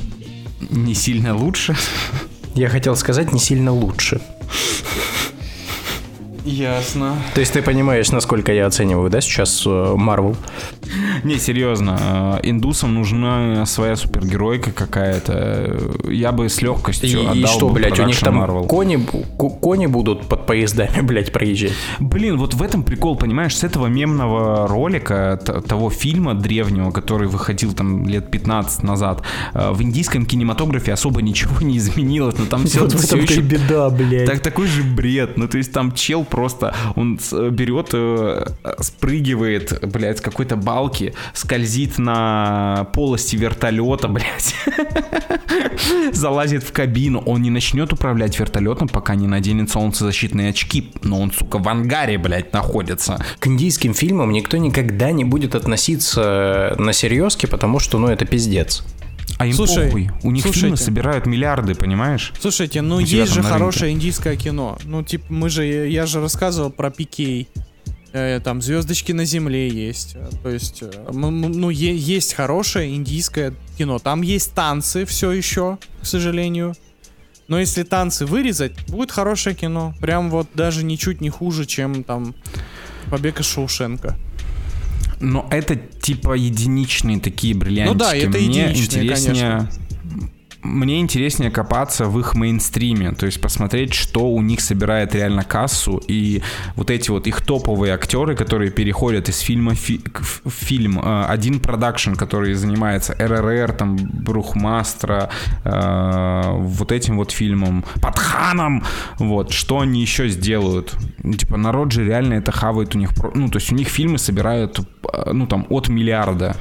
Не сильно лучше? Я хотел сказать не сильно лучше. Ясно. То есть ты понимаешь, насколько я оцениваю, да, сейчас Марвел? Не, серьезно, э, индусам нужна своя супергеройка какая-то. Я бы с легкостью и, отдал И что, бы блядь, у них там Marvel. кони, кони будут под поездами, блядь, проезжать? Блин, вот в этом прикол, понимаешь, с этого мемного ролика, того фильма древнего, который выходил там лет 15 назад, э, в индийском кинематографе особо ничего не изменилось, но там все, вот все еще... беда, блядь. Так, такой же бред, ну то есть там чел просто, он берет, э, спрыгивает, блядь, с какой-то балки, скользит на полости вертолета, блядь, залазит в кабину. Он не начнет управлять вертолетом, пока не наденет солнцезащитные очки. Но он, сука, в ангаре, блядь, находится. К индийским фильмам никто никогда не будет относиться на серьезки, потому что, ну, это пиздец. А им Слушай, похуй. У них фильмы слушайте. собирают миллиарды, понимаешь? Слушайте, ну есть же хорошее индийское кино. Ну, типа, мы же, я же рассказывал про Пикей. Э, Там звездочки на земле есть. Э, То есть, э, ну, есть хорошее индийское кино. Там есть танцы все еще, к сожалению. Но если танцы вырезать, будет хорошее кино. Прям вот даже ничуть не хуже, чем там Побег из Шоушенка. Но это типа единичные такие бриллиантики. Ну да, это Мне единичные, интереснее... Мне интереснее копаться в их мейнстриме, то есть посмотреть, что у них собирает реально кассу, и вот эти вот их топовые актеры, которые переходят из фильма фи- в фильм, э, один продакшн, который занимается РРР, там, Брухмастра, э, вот этим вот фильмом, Патханом, вот, что они еще сделают? Типа, народ же реально это хавает у них, ну, то есть у них фильмы собирают, э, ну, там, от миллиарда.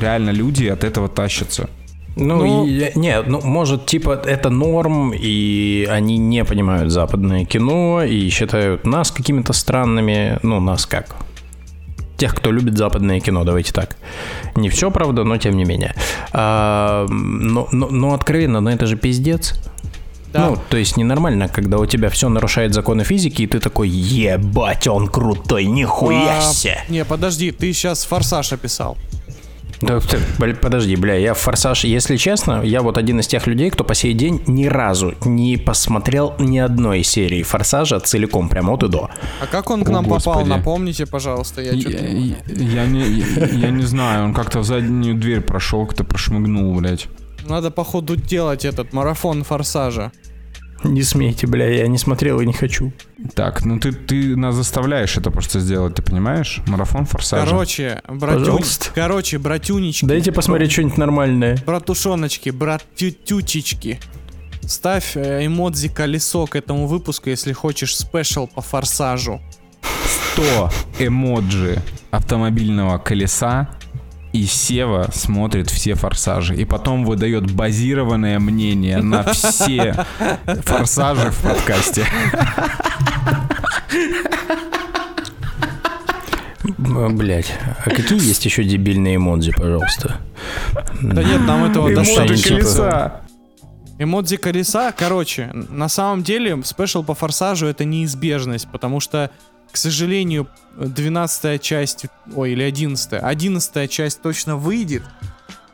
Реально люди от этого тащатся. Ну, Ну- и- нет, ну, может, типа, это норм, и они не понимают западное кино, и считают нас какими-то странными, ну, нас как? Тех, кто любит западное кино, давайте так. Не все, правда, но тем не менее. А, но, но, но откровенно, но это же пиздец. Да. Ну, то есть ненормально, когда у тебя все нарушает законы физики, и ты такой, ебать, он крутой, нихуя А, себе. Не, подожди, ты сейчас Форсаж описал. Да, подожди, бля, я в «Форсаж», если честно, я вот один из тех людей, кто по сей день ни разу не посмотрел ни одной серии «Форсажа» целиком, прям от и до. А как он к О, нам попал? Господи. Напомните, пожалуйста. Я, Я, я- я не, я не знаю, он как-то в заднюю дверь прошел, как-то прошмыгнул, блядь. Надо, походу, делать этот марафон Форсажа. Не смейте, бля, я не смотрел и не хочу. Так, ну ты, ты нас заставляешь это просто сделать, ты понимаешь? Марафон форсажа. Короче, братю... Короче, братюнички. Дайте посмотреть что-нибудь нормальное. Братушоночки, братютючечки. Ставь э, эмодзи колесо к этому выпуску, если хочешь спешл по форсажу. 100 эмоджи автомобильного колеса, и Сева смотрит все форсажи. И потом выдает базированное мнение на все форсажи в подкасте. Блять, а какие есть еще дебильные эмодзи, пожалуйста? Да нет, нам этого достаточно. Эмодзи колеса, короче, на самом деле спешл по форсажу это неизбежность, потому что, к сожалению, 12 часть, ой, или 11 11 часть точно выйдет,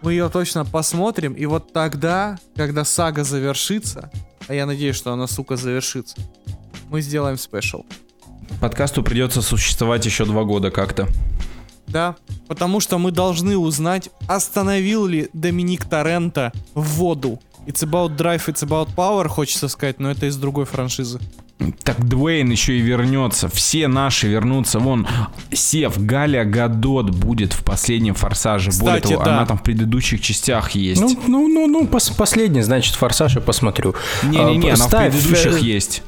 мы ее точно посмотрим, и вот тогда, когда сага завершится, а я надеюсь, что она, сука, завершится, мы сделаем спешл. Подкасту придется существовать еще два года как-то. Да, потому что мы должны узнать, остановил ли Доминик Торрента воду. It's about drive, it's about power, хочется сказать, но это из другой франшизы. Так Дуэйн еще и вернется. Все наши вернутся. Вон, Сев, Галя Гадот будет в последнем форсаже. Более Кстати, того, да. она там в предыдущих частях есть. Ну, ну, ну, ну, пос- последний, значит, «Форсаж» я посмотрю. Не-не-не, А, она в ставь, предыдущих э, есть.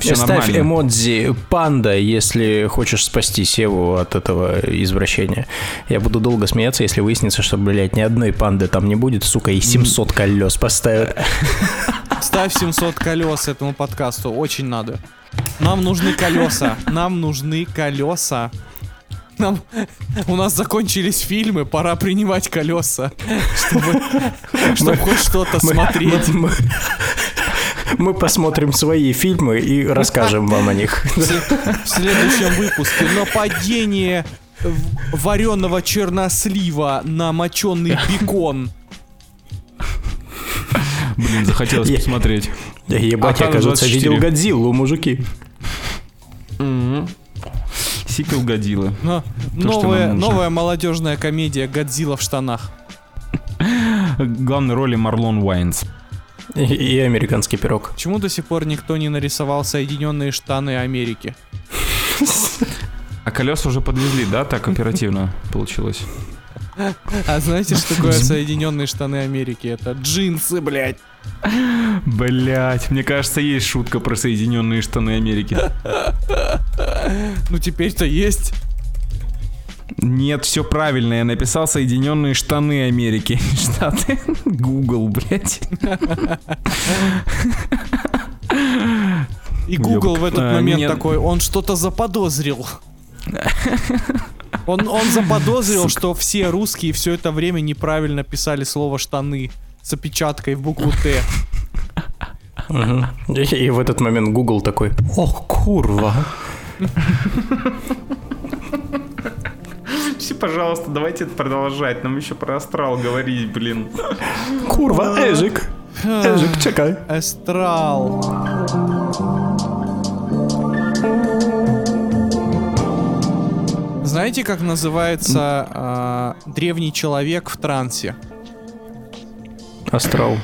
Все Ставь нормально. эмодзи панда, если хочешь спасти Севу от этого извращения. Я буду долго смеяться, если выяснится, что, блядь, ни одной панды там не будет, сука, и 700 колес поставят. Ставь 700 колес этому подкасту, очень надо. Нам нужны колеса, нам нужны колеса. Нам, у нас закончились фильмы, пора принимать колеса, чтобы, чтобы хоть что-то смотреть. Мы, мы- мы посмотрим свои фильмы и расскажем вам о них. В следующем выпуске нападение вареного чернослива на моченый бекон. Блин, захотелось посмотреть. Ебать, я, кажется, 24. видел Годзиллу, мужики. Сиквел Годзиллы. Новая, молодежная комедия «Годзилла в штанах». Главной роли Марлон Уайнс. И, и американский пирог. Почему до сих пор никто не нарисовал Соединенные Штаны Америки? А колеса уже подвезли, да? Так оперативно получилось. А знаете, что такое Соединенные Штаны Америки? Это джинсы, блядь. Блять, мне кажется, есть шутка про Соединенные Штаны Америки. Ну теперь-то есть. Нет, все правильно, я написал Соединенные Штаны Америки. Штаты. Google, блять. И Google в этот А, момент нет. такой, он что-то заподозрил. Он, он заподозрил, что все русские все это время неправильно писали слово штаны. с опечаткой в букву Т. И, и в этот момент Google такой, ох, курва. Все, пожалуйста, давайте продолжать. Нам еще про астрал говорить, блин. Курва, Эжик. Эжик, чекай. Астрал. Знаете, как называется а, древний человек в трансе? Астрал.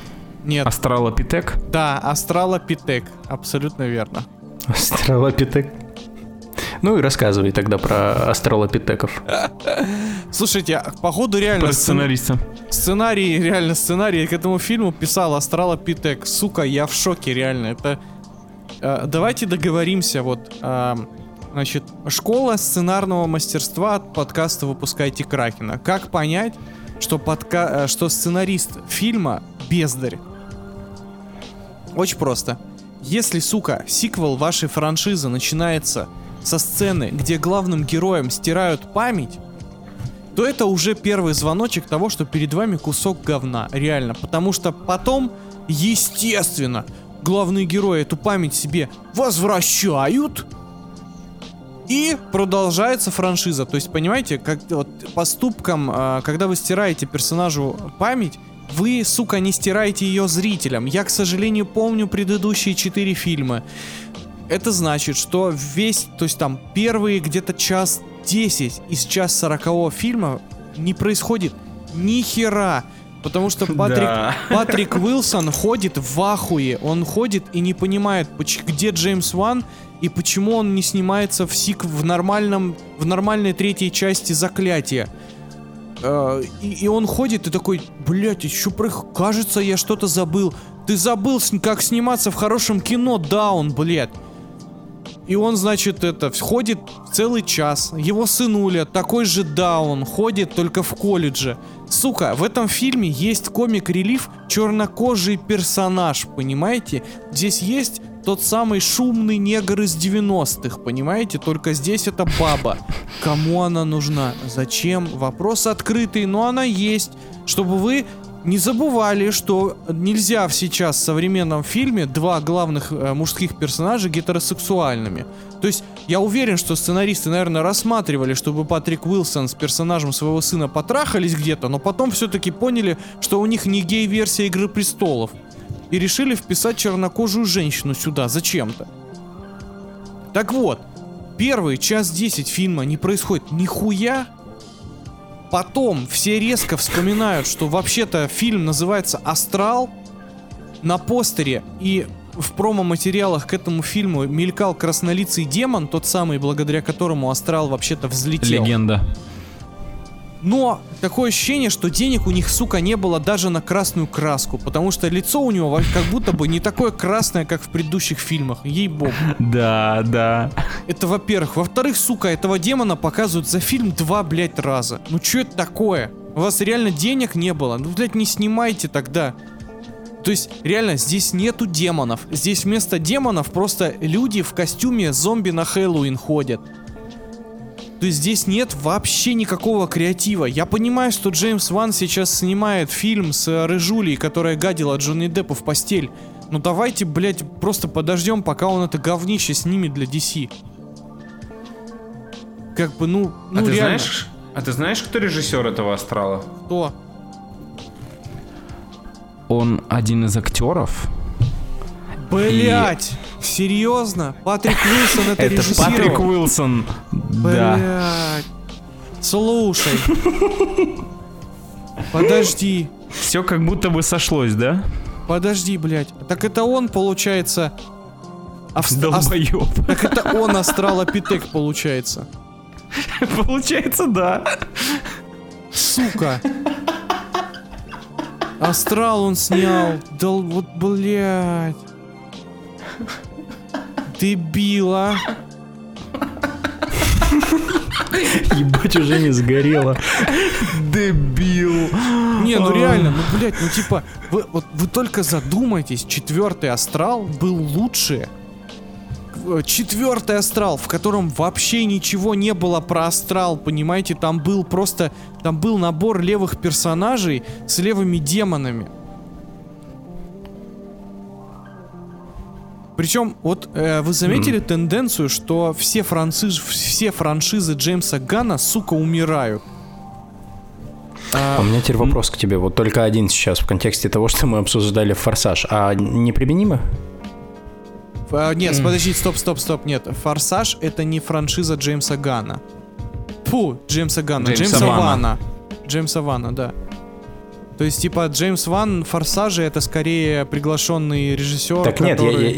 Нет, Астралопитек? да, астралопитек. Абсолютно верно. Астралопитек. Ну и рассказывай тогда про астралопитеков. Слушайте, а, походу реально Про сцен- сценариста. сценарий, реально сценарий к этому фильму писал астралопитек. Сука, я в шоке, реально. Это... э, давайте договоримся, вот... Значит, школа сценарного мастерства от подкаста «Выпускайте Кракена». Как понять, что, подка... э, что сценарист фильма бездарь? Очень просто. Если, сука, сиквел вашей франшизы начинается со сцены, где главным героям стирают память, то это уже первый звоночек того, что перед вами кусок говна, реально. Потому что потом, естественно, главные герои эту память себе возвращают, и продолжается франшиза. То есть, понимаете, как вот поступком, а, когда вы стираете персонажу память, вы, сука, не стираете ее зрителям. Я, к сожалению, помню предыдущие четыре фильма. Это значит, что весь, то есть там первые где-то час 10 из час 40 фильма не происходит ни хера. Потому что Патрик, Да. Патрик Уилсон ходит в ахуе. Он ходит и не понимает, где Джеймс Ван и почему он не снимается в сик в нормальном в нормальной третьей части заклятия. Э, И, и он ходит и такой, блять, еще про... кажется, я что-то забыл. Ты забыл, как сниматься в хорошем кино, даун, блядь. И он, значит, это, ходит целый час. Его сынуля, такой же даун, ходит только в колледже. Сука, в этом фильме есть комик-релиф чернокожий персонаж, понимаете? Здесь есть тот самый шумный негр из 90-х, понимаете? Только здесь это баба. Кому она нужна? Зачем? Вопрос открытый, но она есть. Чтобы вы не забывали, что нельзя сейчас в современном фильме два главных э, мужских персонажа гетеросексуальными. То есть я уверен, что сценаристы, наверное, рассматривали, чтобы Патрик Уилсон с персонажем своего сына потрахались где-то, но потом все-таки поняли, что у них не гей-версия Игры Престолов. И решили вписать чернокожую женщину сюда зачем-то. Так вот, первый час 10 фильма не происходит нихуя, Потом все резко вспоминают, что вообще-то фильм называется «Астрал». На постере и в промо-материалах к этому фильму мелькал краснолицый демон, тот самый, благодаря которому «Астрал» вообще-то взлетел. Легенда. Но такое ощущение, что денег у них, сука, не было даже на красную краску, потому что лицо у него как будто бы не такое красное, как в предыдущих фильмах, ей-богу. Да, да. Это во-первых. Во-вторых, сука, этого демона показывают за фильм два, блядь, раза. Ну что это такое? У вас реально денег не было? Ну, блядь, не снимайте тогда. То есть, реально, здесь нету демонов. Здесь вместо демонов просто люди в костюме зомби на Хэллоуин ходят. То есть здесь нет вообще никакого креатива. Я понимаю, что Джеймс Ван сейчас снимает фильм с э, Рыжулей, которая гадила Джонни Деппу в постель. Ну давайте, блядь, просто подождем, пока он это говнище снимет для DC. Как бы, ну, ну а ты реально. знаешь, а ты знаешь, кто режиссер этого астрала? Кто? Он один из актеров. Блять! Серьезно? Патрик Уилсон это, Это режиссировал? Патрик Уилсон. Да. Блять. Слушай. Подожди. Все как будто бы сошлось, да? Подожди, блядь. Так это он, получается... ав- ас- Долбоеб. Так это он астралопитек, получается. Получается, да. Сука. Астрал он снял. Дал, вот, блядь. Дебила. Ебать, уже не сгорело. Дебил. Не, ну реально, ну, блядь, ну типа, вы, вот, вы только задумайтесь, четвертый астрал был лучше. Э, Четвертый астрал, в котором вообще ничего не было про астрал, понимаете, там был просто, там был набор левых персонажей с левыми демонами. Причем, вот э, вы заметили тенденцию, что все, франциз, все франшизы Джеймса Гана, сука, умирают? А у меня теперь вопрос к тебе. Вот только один сейчас в контексте того, что мы обсуждали «Форсаж». А неприменимо? А, нет, подожди, стоп, стоп, стоп, нет. «Форсаж» — это не франшиза Джеймса Гана. Фу, Джеймса Гана, Джеймса, Джеймса Вана. Вана. Джеймса Вана, да. То есть, типа, Джеймс Ван «Форсажи» — это скорее приглашенный режиссер, Так который... нет, я, я...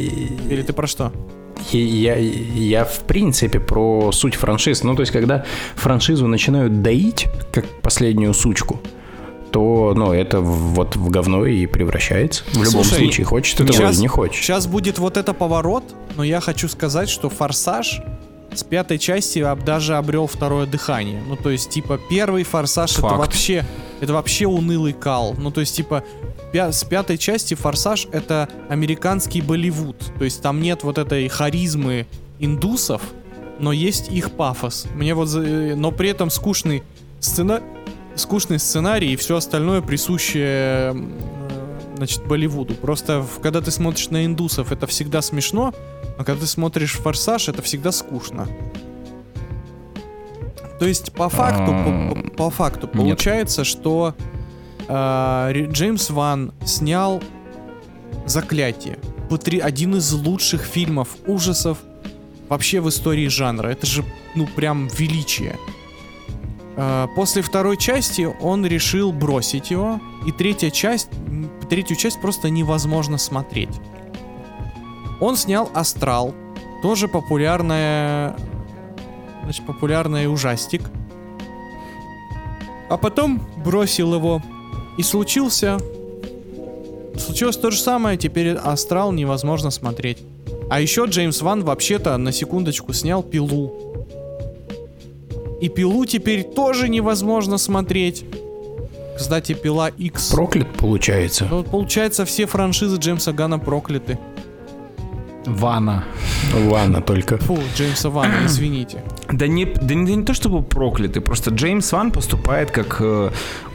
Или ты про что? Я, я, в принципе про суть франшиз. Ну, то есть, когда франшизу начинают доить, как последнюю сучку, то, ну, это вот в говно и превращается. В любом Слушай, случае, хочешь ты того или не хочешь. Сейчас будет вот это поворот, но я хочу сказать, что «Форсаж» с пятой части даже обрел второе дыхание. Ну, то есть, типа, первый «Форсаж» Факт. это вообще, это вообще унылый кал. Ну, то есть, типа, с пятой части «Форсаж» — это американский Болливуд. То есть там нет вот этой харизмы индусов, но есть их пафос. Мне вот... Э, но при этом скучный сцена... скучный сценарий и все остальное присущее значит, Болливуду. Просто когда ты смотришь на индусов, это всегда смешно, а когда ты смотришь «Форсаж», это всегда скучно. То есть по факту, по, по факту получается, что э, Джеймс Ван снял «Заклятие». Один из лучших фильмов ужасов вообще в истории жанра. Это же, ну, прям величие. Э, после второй части он решил бросить его, и третья часть, третью часть просто невозможно смотреть. Он снял «Астрал», тоже популярная, значит, популярный ужастик. А потом бросил его и случился... Случилось то же самое, теперь Астрал невозможно смотреть. А еще Джеймс Ван вообще-то на секундочку снял пилу. И пилу теперь тоже невозможно смотреть. Кстати, пила X. Проклят получается. Ну, получается, все франшизы Джеймса Гана прокляты. Вана. Вана только. Фу, Джеймса Вана, извините. Да не, да не, да не то чтобы проклятый, просто Джеймс Ван поступает как э,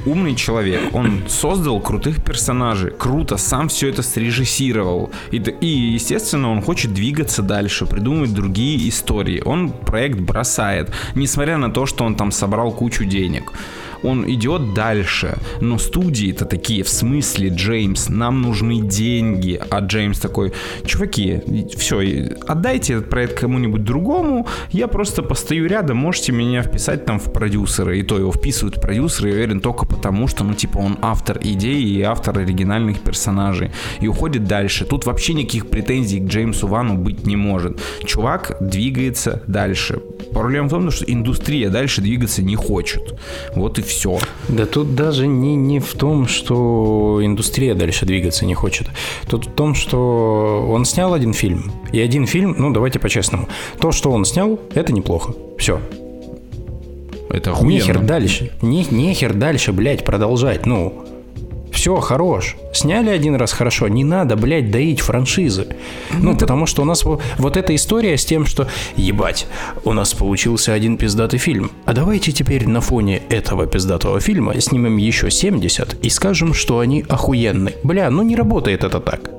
умный человек. Он создал крутых персонажей, круто, сам все это срежиссировал. И, и, естественно, он хочет двигаться дальше, придумывать другие истории. Он проект бросает, несмотря на то, что он там собрал кучу денег он идет дальше. Но студии-то такие, в смысле, Джеймс, нам нужны деньги. А Джеймс такой, чуваки, все, отдайте этот проект кому-нибудь другому, я просто постою рядом, можете меня вписать там в продюсеры. И то его вписывают в продюсеры, я уверен, только потому, что, ну, типа, он автор идеи и автор оригинальных персонажей. И уходит дальше. Тут вообще никаких претензий к Джеймсу Вану быть не может. Чувак двигается дальше. Проблема в том, что индустрия дальше двигаться не хочет. Вот и все. Да тут даже не, не в том, что индустрия дальше двигаться не хочет. Тут в том, что он снял один фильм. И один фильм, ну давайте по-честному. То, что он снял, это неплохо. Все. Это охуенно. Нехер дальше. Не, нехер дальше, блядь, продолжать. Ну, все, хорош. Сняли один раз хорошо, не надо, блядь, доить франшизы. Ну, это... потому что у нас вот эта история с тем, что, ебать, у нас получился один пиздатый фильм. А давайте теперь на фоне этого пиздатого фильма снимем еще 70 и скажем, что они охуенны. Бля, ну не работает это так.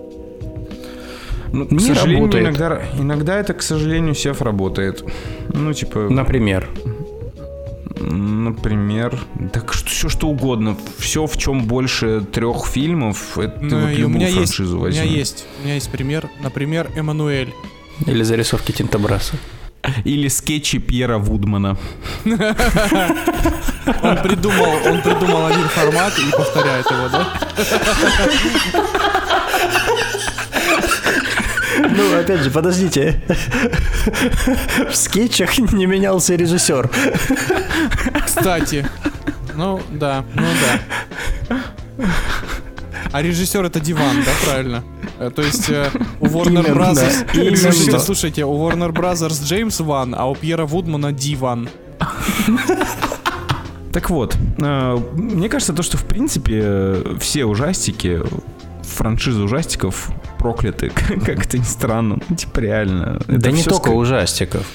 Ну, не к сожалению, работает. Иногда, иногда это, к сожалению, сев работает. Ну, типа... Например например, так что все что угодно, все в чем больше трех фильмов, это ну, вот любую у меня франшизу есть, возьми. У меня есть, у меня есть пример, например, Эммануэль. Или зарисовки Тинтобраса. Или скетчи Пьера Вудмана. Он придумал, он придумал один формат и повторяет его, да? Ну, опять же, подождите. В скетчах не менялся режиссер. Кстати. Ну, да, ну да. А режиссер это диван, да, правильно? Э, то есть э, у Warner Brothers... Слушайте, слушайте, у Warner Brothers Джеймс Ван, а у Пьера Вудмана Диван. Так вот, э, мне кажется, то, что в принципе все ужастики франшизы ужастиков прокляты, как это ни странно. Ну, типа реально. Да не только ужастиков.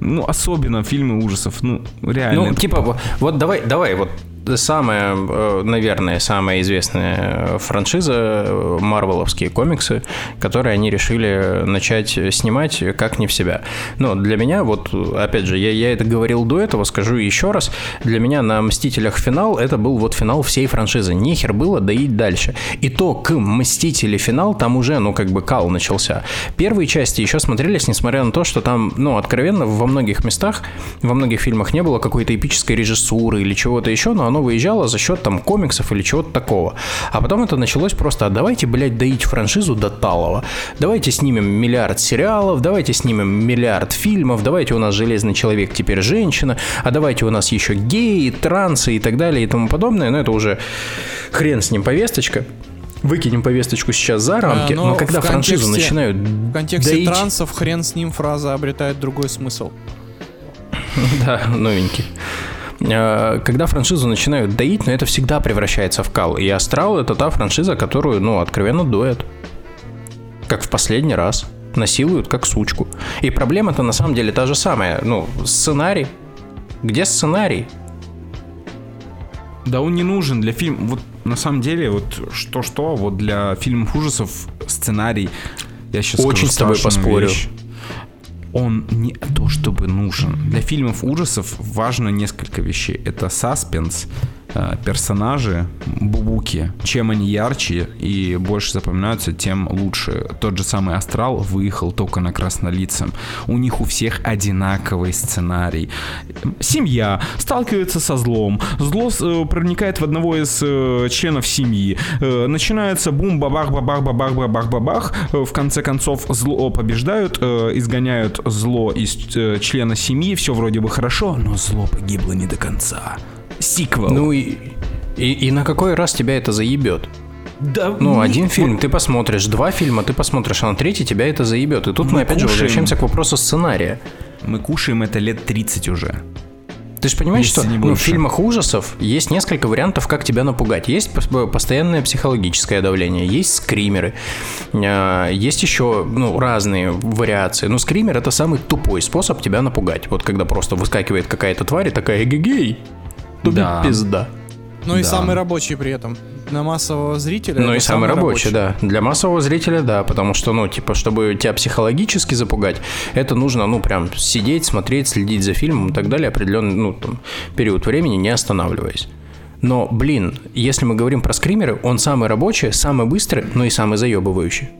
Ну, особенно фильмы ужасов, ну, реально. Ну, типа, вот давай, давай, вот самая, э, наверное, самая известная франшиза э, марвеловские комиксы, которые они решили начать снимать как не в себя. Но для меня, вот, опять же, я, я это говорил до этого, скажу еще раз, для меня на «Мстителях» финал, это был вот финал всей франшизы. Нехер было доить дальше. И то к «Мстители» финал, там уже, ну, как бы кал начался. Первые части еще смотрелись, несмотря на то, что там, ну, откровенно, во многих местах, во многих фильмах не было какой-то эпической режиссуры или чего-то еще, но оно выезжало за счет там комиксов или чего-то такого. А потом это началось просто, а давайте, блядь, доить франшизу до талого. Давайте снимем миллиард сериалов, давайте снимем миллиард фильмов, давайте у нас Железный Человек теперь женщина, а давайте у нас еще геи, трансы и так далее и тому подобное. Но это уже хрен с ним повесточка выкинем повесточку сейчас за рамки, а, но, но когда франшизу начинают В контексте доить... трансов хрен с ним фраза обретает другой смысл. Да, новенький. А, когда франшизу начинают доить, но это всегда превращается в кал. И Астрал это та франшиза, которую, ну, откровенно доят. Как в последний раз. Насилуют как сучку. И проблема-то на самом деле та же самая. Ну, сценарий. Где сценарий? Да он не нужен для фильма. Вот на самом деле, вот что-что, вот для фильмов ужасов сценарий, я сейчас Очень с тобой поспорю. Вещь, он не то чтобы нужен. Для фильмов ужасов важно несколько вещей. Это саспенс, персонажи, бубуки, чем они ярче и больше запоминаются, тем лучше. Тот же самый Астрал выехал только на краснолицем. У них у всех одинаковый сценарий. Семья сталкивается со злом, зло э, проникает в одного из э, членов семьи, начинается бум, бабах, бабах, бабах, бабах, бабах, в конце концов зло побеждают, изгоняют зло из члена семьи, все вроде бы хорошо, но зло погибло не до конца сиквел. Ну и, и, и на какой раз тебя это заебет? Да, ну, один фильм ты посмотришь, два фильма ты посмотришь, а на третий тебя это заебет. И тут мы, мы опять кушаем. же возвращаемся к вопросу сценария. Мы кушаем это лет 30 уже. Ты же понимаешь, Если что ну, в фильмах ужасов есть несколько вариантов, как тебя напугать. Есть постоянное психологическое давление, есть скримеры, а, есть еще ну, разные вариации. Но скример это самый тупой способ тебя напугать. Вот когда просто выскакивает какая-то тварь и такая гигей, то да. пизда. Ну и самый рабочий при этом. На массового зрителя. Ну и самый, рабочий, рабочий, да. Для массового зрителя, да, потому что, ну, типа, чтобы тебя психологически запугать, это нужно, ну, прям сидеть, смотреть, следить за фильмом и так далее, определенный, ну, там, период времени, не останавливаясь. Но, блин, если мы говорим про скримеры, он самый рабочий, самый быстрый, но и самый заебывающий.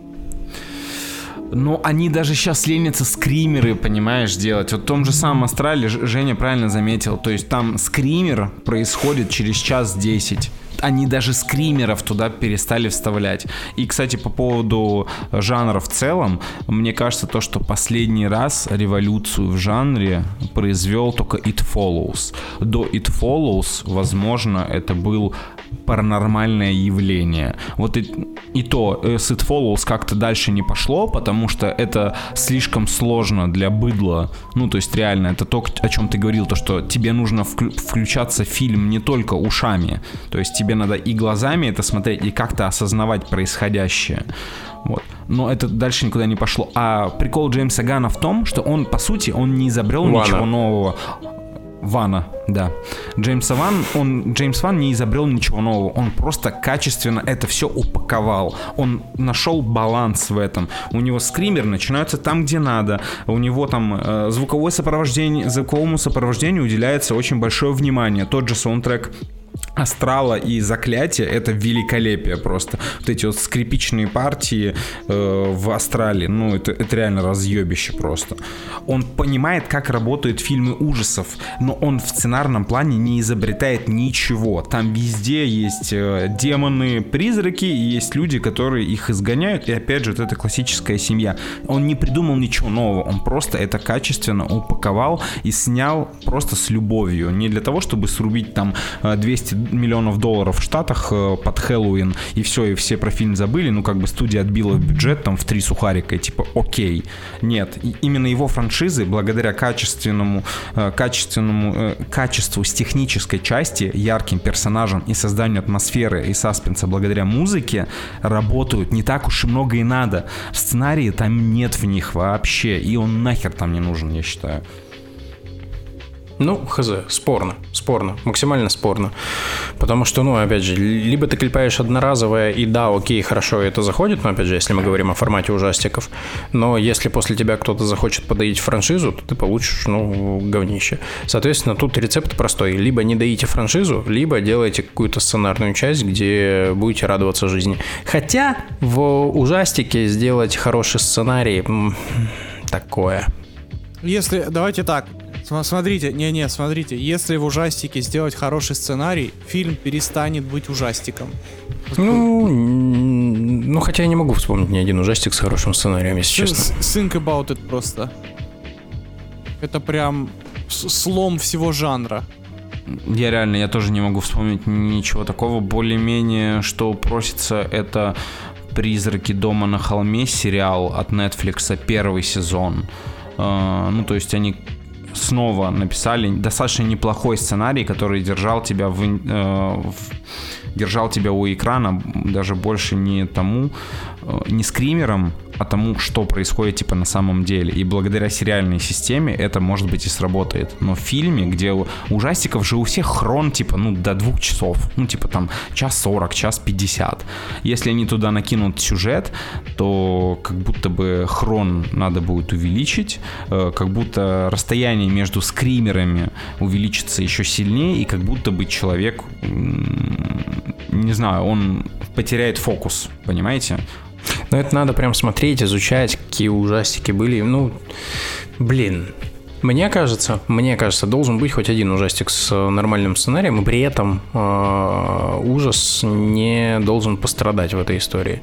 Но они даже сейчас ленятся скримеры, понимаешь, делать. Вот в том же самом Астрале Женя правильно заметил. То есть там скример происходит через час десять они даже скримеров туда перестали вставлять. И, кстати, по поводу жанра в целом, мне кажется, то, что последний раз революцию в жанре произвел только It Follows. До It Follows, возможно, это был паранормальное явление. Вот и, и то э, с It Follows как-то дальше не пошло, потому что это слишком сложно для быдла. Ну, то есть реально, это то, о чем ты говорил, то, что тебе нужно включаться в фильм не только ушами, то есть тебе надо и глазами это смотреть, и как-то осознавать происходящее. Вот. Но это дальше никуда не пошло. А прикол Джеймса Гана в том, что он, по сути, он не изобрел Вана. ничего нового. Вана, да. Джеймса Ван, он, Джеймс Ван не изобрел ничего нового, он просто качественно это все упаковал. Он нашел баланс в этом. У него скример начинается там, где надо. У него там э, звуковое сопровождение, звуковому сопровождению уделяется очень большое внимание. Тот же саундтрек Астрала и Заклятие это великолепие просто. Вот эти вот скрипичные партии э, в Астрале, ну это, это реально разъебище просто. Он понимает, как работают фильмы ужасов, но он в сценарном плане не изобретает ничего. Там везде есть э, демоны, призраки, и есть люди, которые их изгоняют, и опять же, вот это классическая семья. Он не придумал ничего нового, он просто это качественно упаковал и снял просто с любовью. Не для того, чтобы срубить там 200 э, миллионов долларов в Штатах э, под Хэллоуин, и все, и все про фильм забыли, ну, как бы студия отбила бюджет там в три сухарика, и типа, окей. Нет, и именно его франшизы, благодаря качественному, э, качественному, э, качеству с технической части, ярким персонажам и созданию атмосферы и саспенса благодаря музыке, работают не так уж и много и надо. В сценарии там нет в них вообще, и он нахер там не нужен, я считаю. Ну, хз, спорно, спорно, максимально спорно. Потому что, ну, опять же, либо ты клепаешь одноразовое, и да, окей, хорошо, это заходит, но, опять же, если мы говорим о формате ужастиков, но если после тебя кто-то захочет подоить франшизу, то ты получишь, ну, говнище. Соответственно, тут рецепт простой. Либо не доите франшизу, либо делайте какую-то сценарную часть, где будете радоваться жизни. Хотя в ужастике сделать хороший сценарий такое. Если, давайте так, Смотрите, не-не, смотрите, если в ужастике сделать хороший сценарий, фильм перестанет быть ужастиком. Ну, ну хотя я не могу вспомнить ни один ужастик с хорошим сценарием, если честно. Think about it просто. Это прям слом всего жанра. Я реально, я тоже не могу вспомнить ничего такого. Более-менее, что просится, это «Призраки дома на холме» сериал от Netflix, первый сезон. Uh, ну, то есть они снова написали достаточно неплохой сценарий, который держал тебя в, э, в держал тебя у экрана даже больше не тому, не скримером, а тому, что происходит типа на самом деле. И благодаря сериальной системе это может быть и сработает. Но в фильме, где ужастиков же у всех хрон типа ну до двух часов, ну типа там час сорок, час пятьдесят. Если они туда накинут сюжет, то как будто бы хрон надо будет увеличить, э, как будто расстояние между скримерами увеличится еще сильнее, и как будто бы человек, не знаю, он потеряет фокус, понимаете? Но это надо прям смотреть, изучать, какие ужастики были. Ну, блин, мне кажется, мне кажется, должен быть хоть один ужастик с нормальным сценарием, и при этом э, ужас не должен пострадать в этой истории.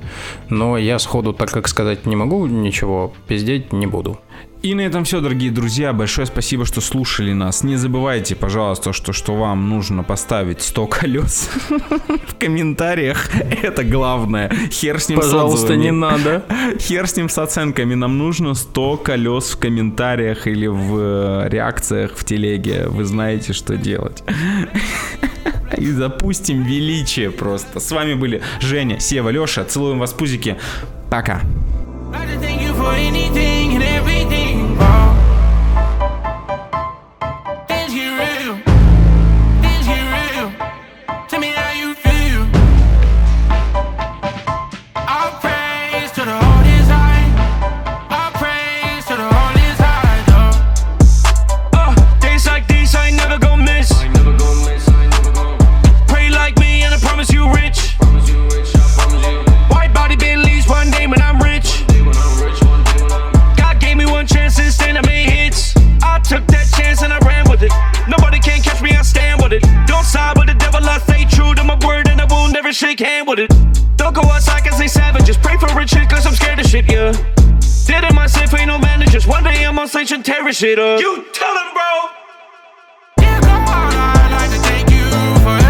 Но я сходу, так как сказать не могу ничего, пиздеть не буду. И на этом все, дорогие друзья. Большое спасибо, что слушали нас. Не забывайте, пожалуйста, что, что вам нужно поставить 100 колес в комментариях. Это главное. Хер с ним Пожалуйста, с не надо. Хер с ним с оценками. Нам нужно 100 колес в комментариях или в э, реакциях в телеге. Вы знаете, что делать. И запустим величие просто. С вами были Женя, Сева, Леша. Целуем вас, пузики. Пока. for anything shake hand with it. Don't go outside cause they savages. Pray for a chick cause I'm scared of shit, yeah. Did it myself, ain't no managers. One day I'm on stage and tearing shit up. You tell him, bro! I'd like to thank you for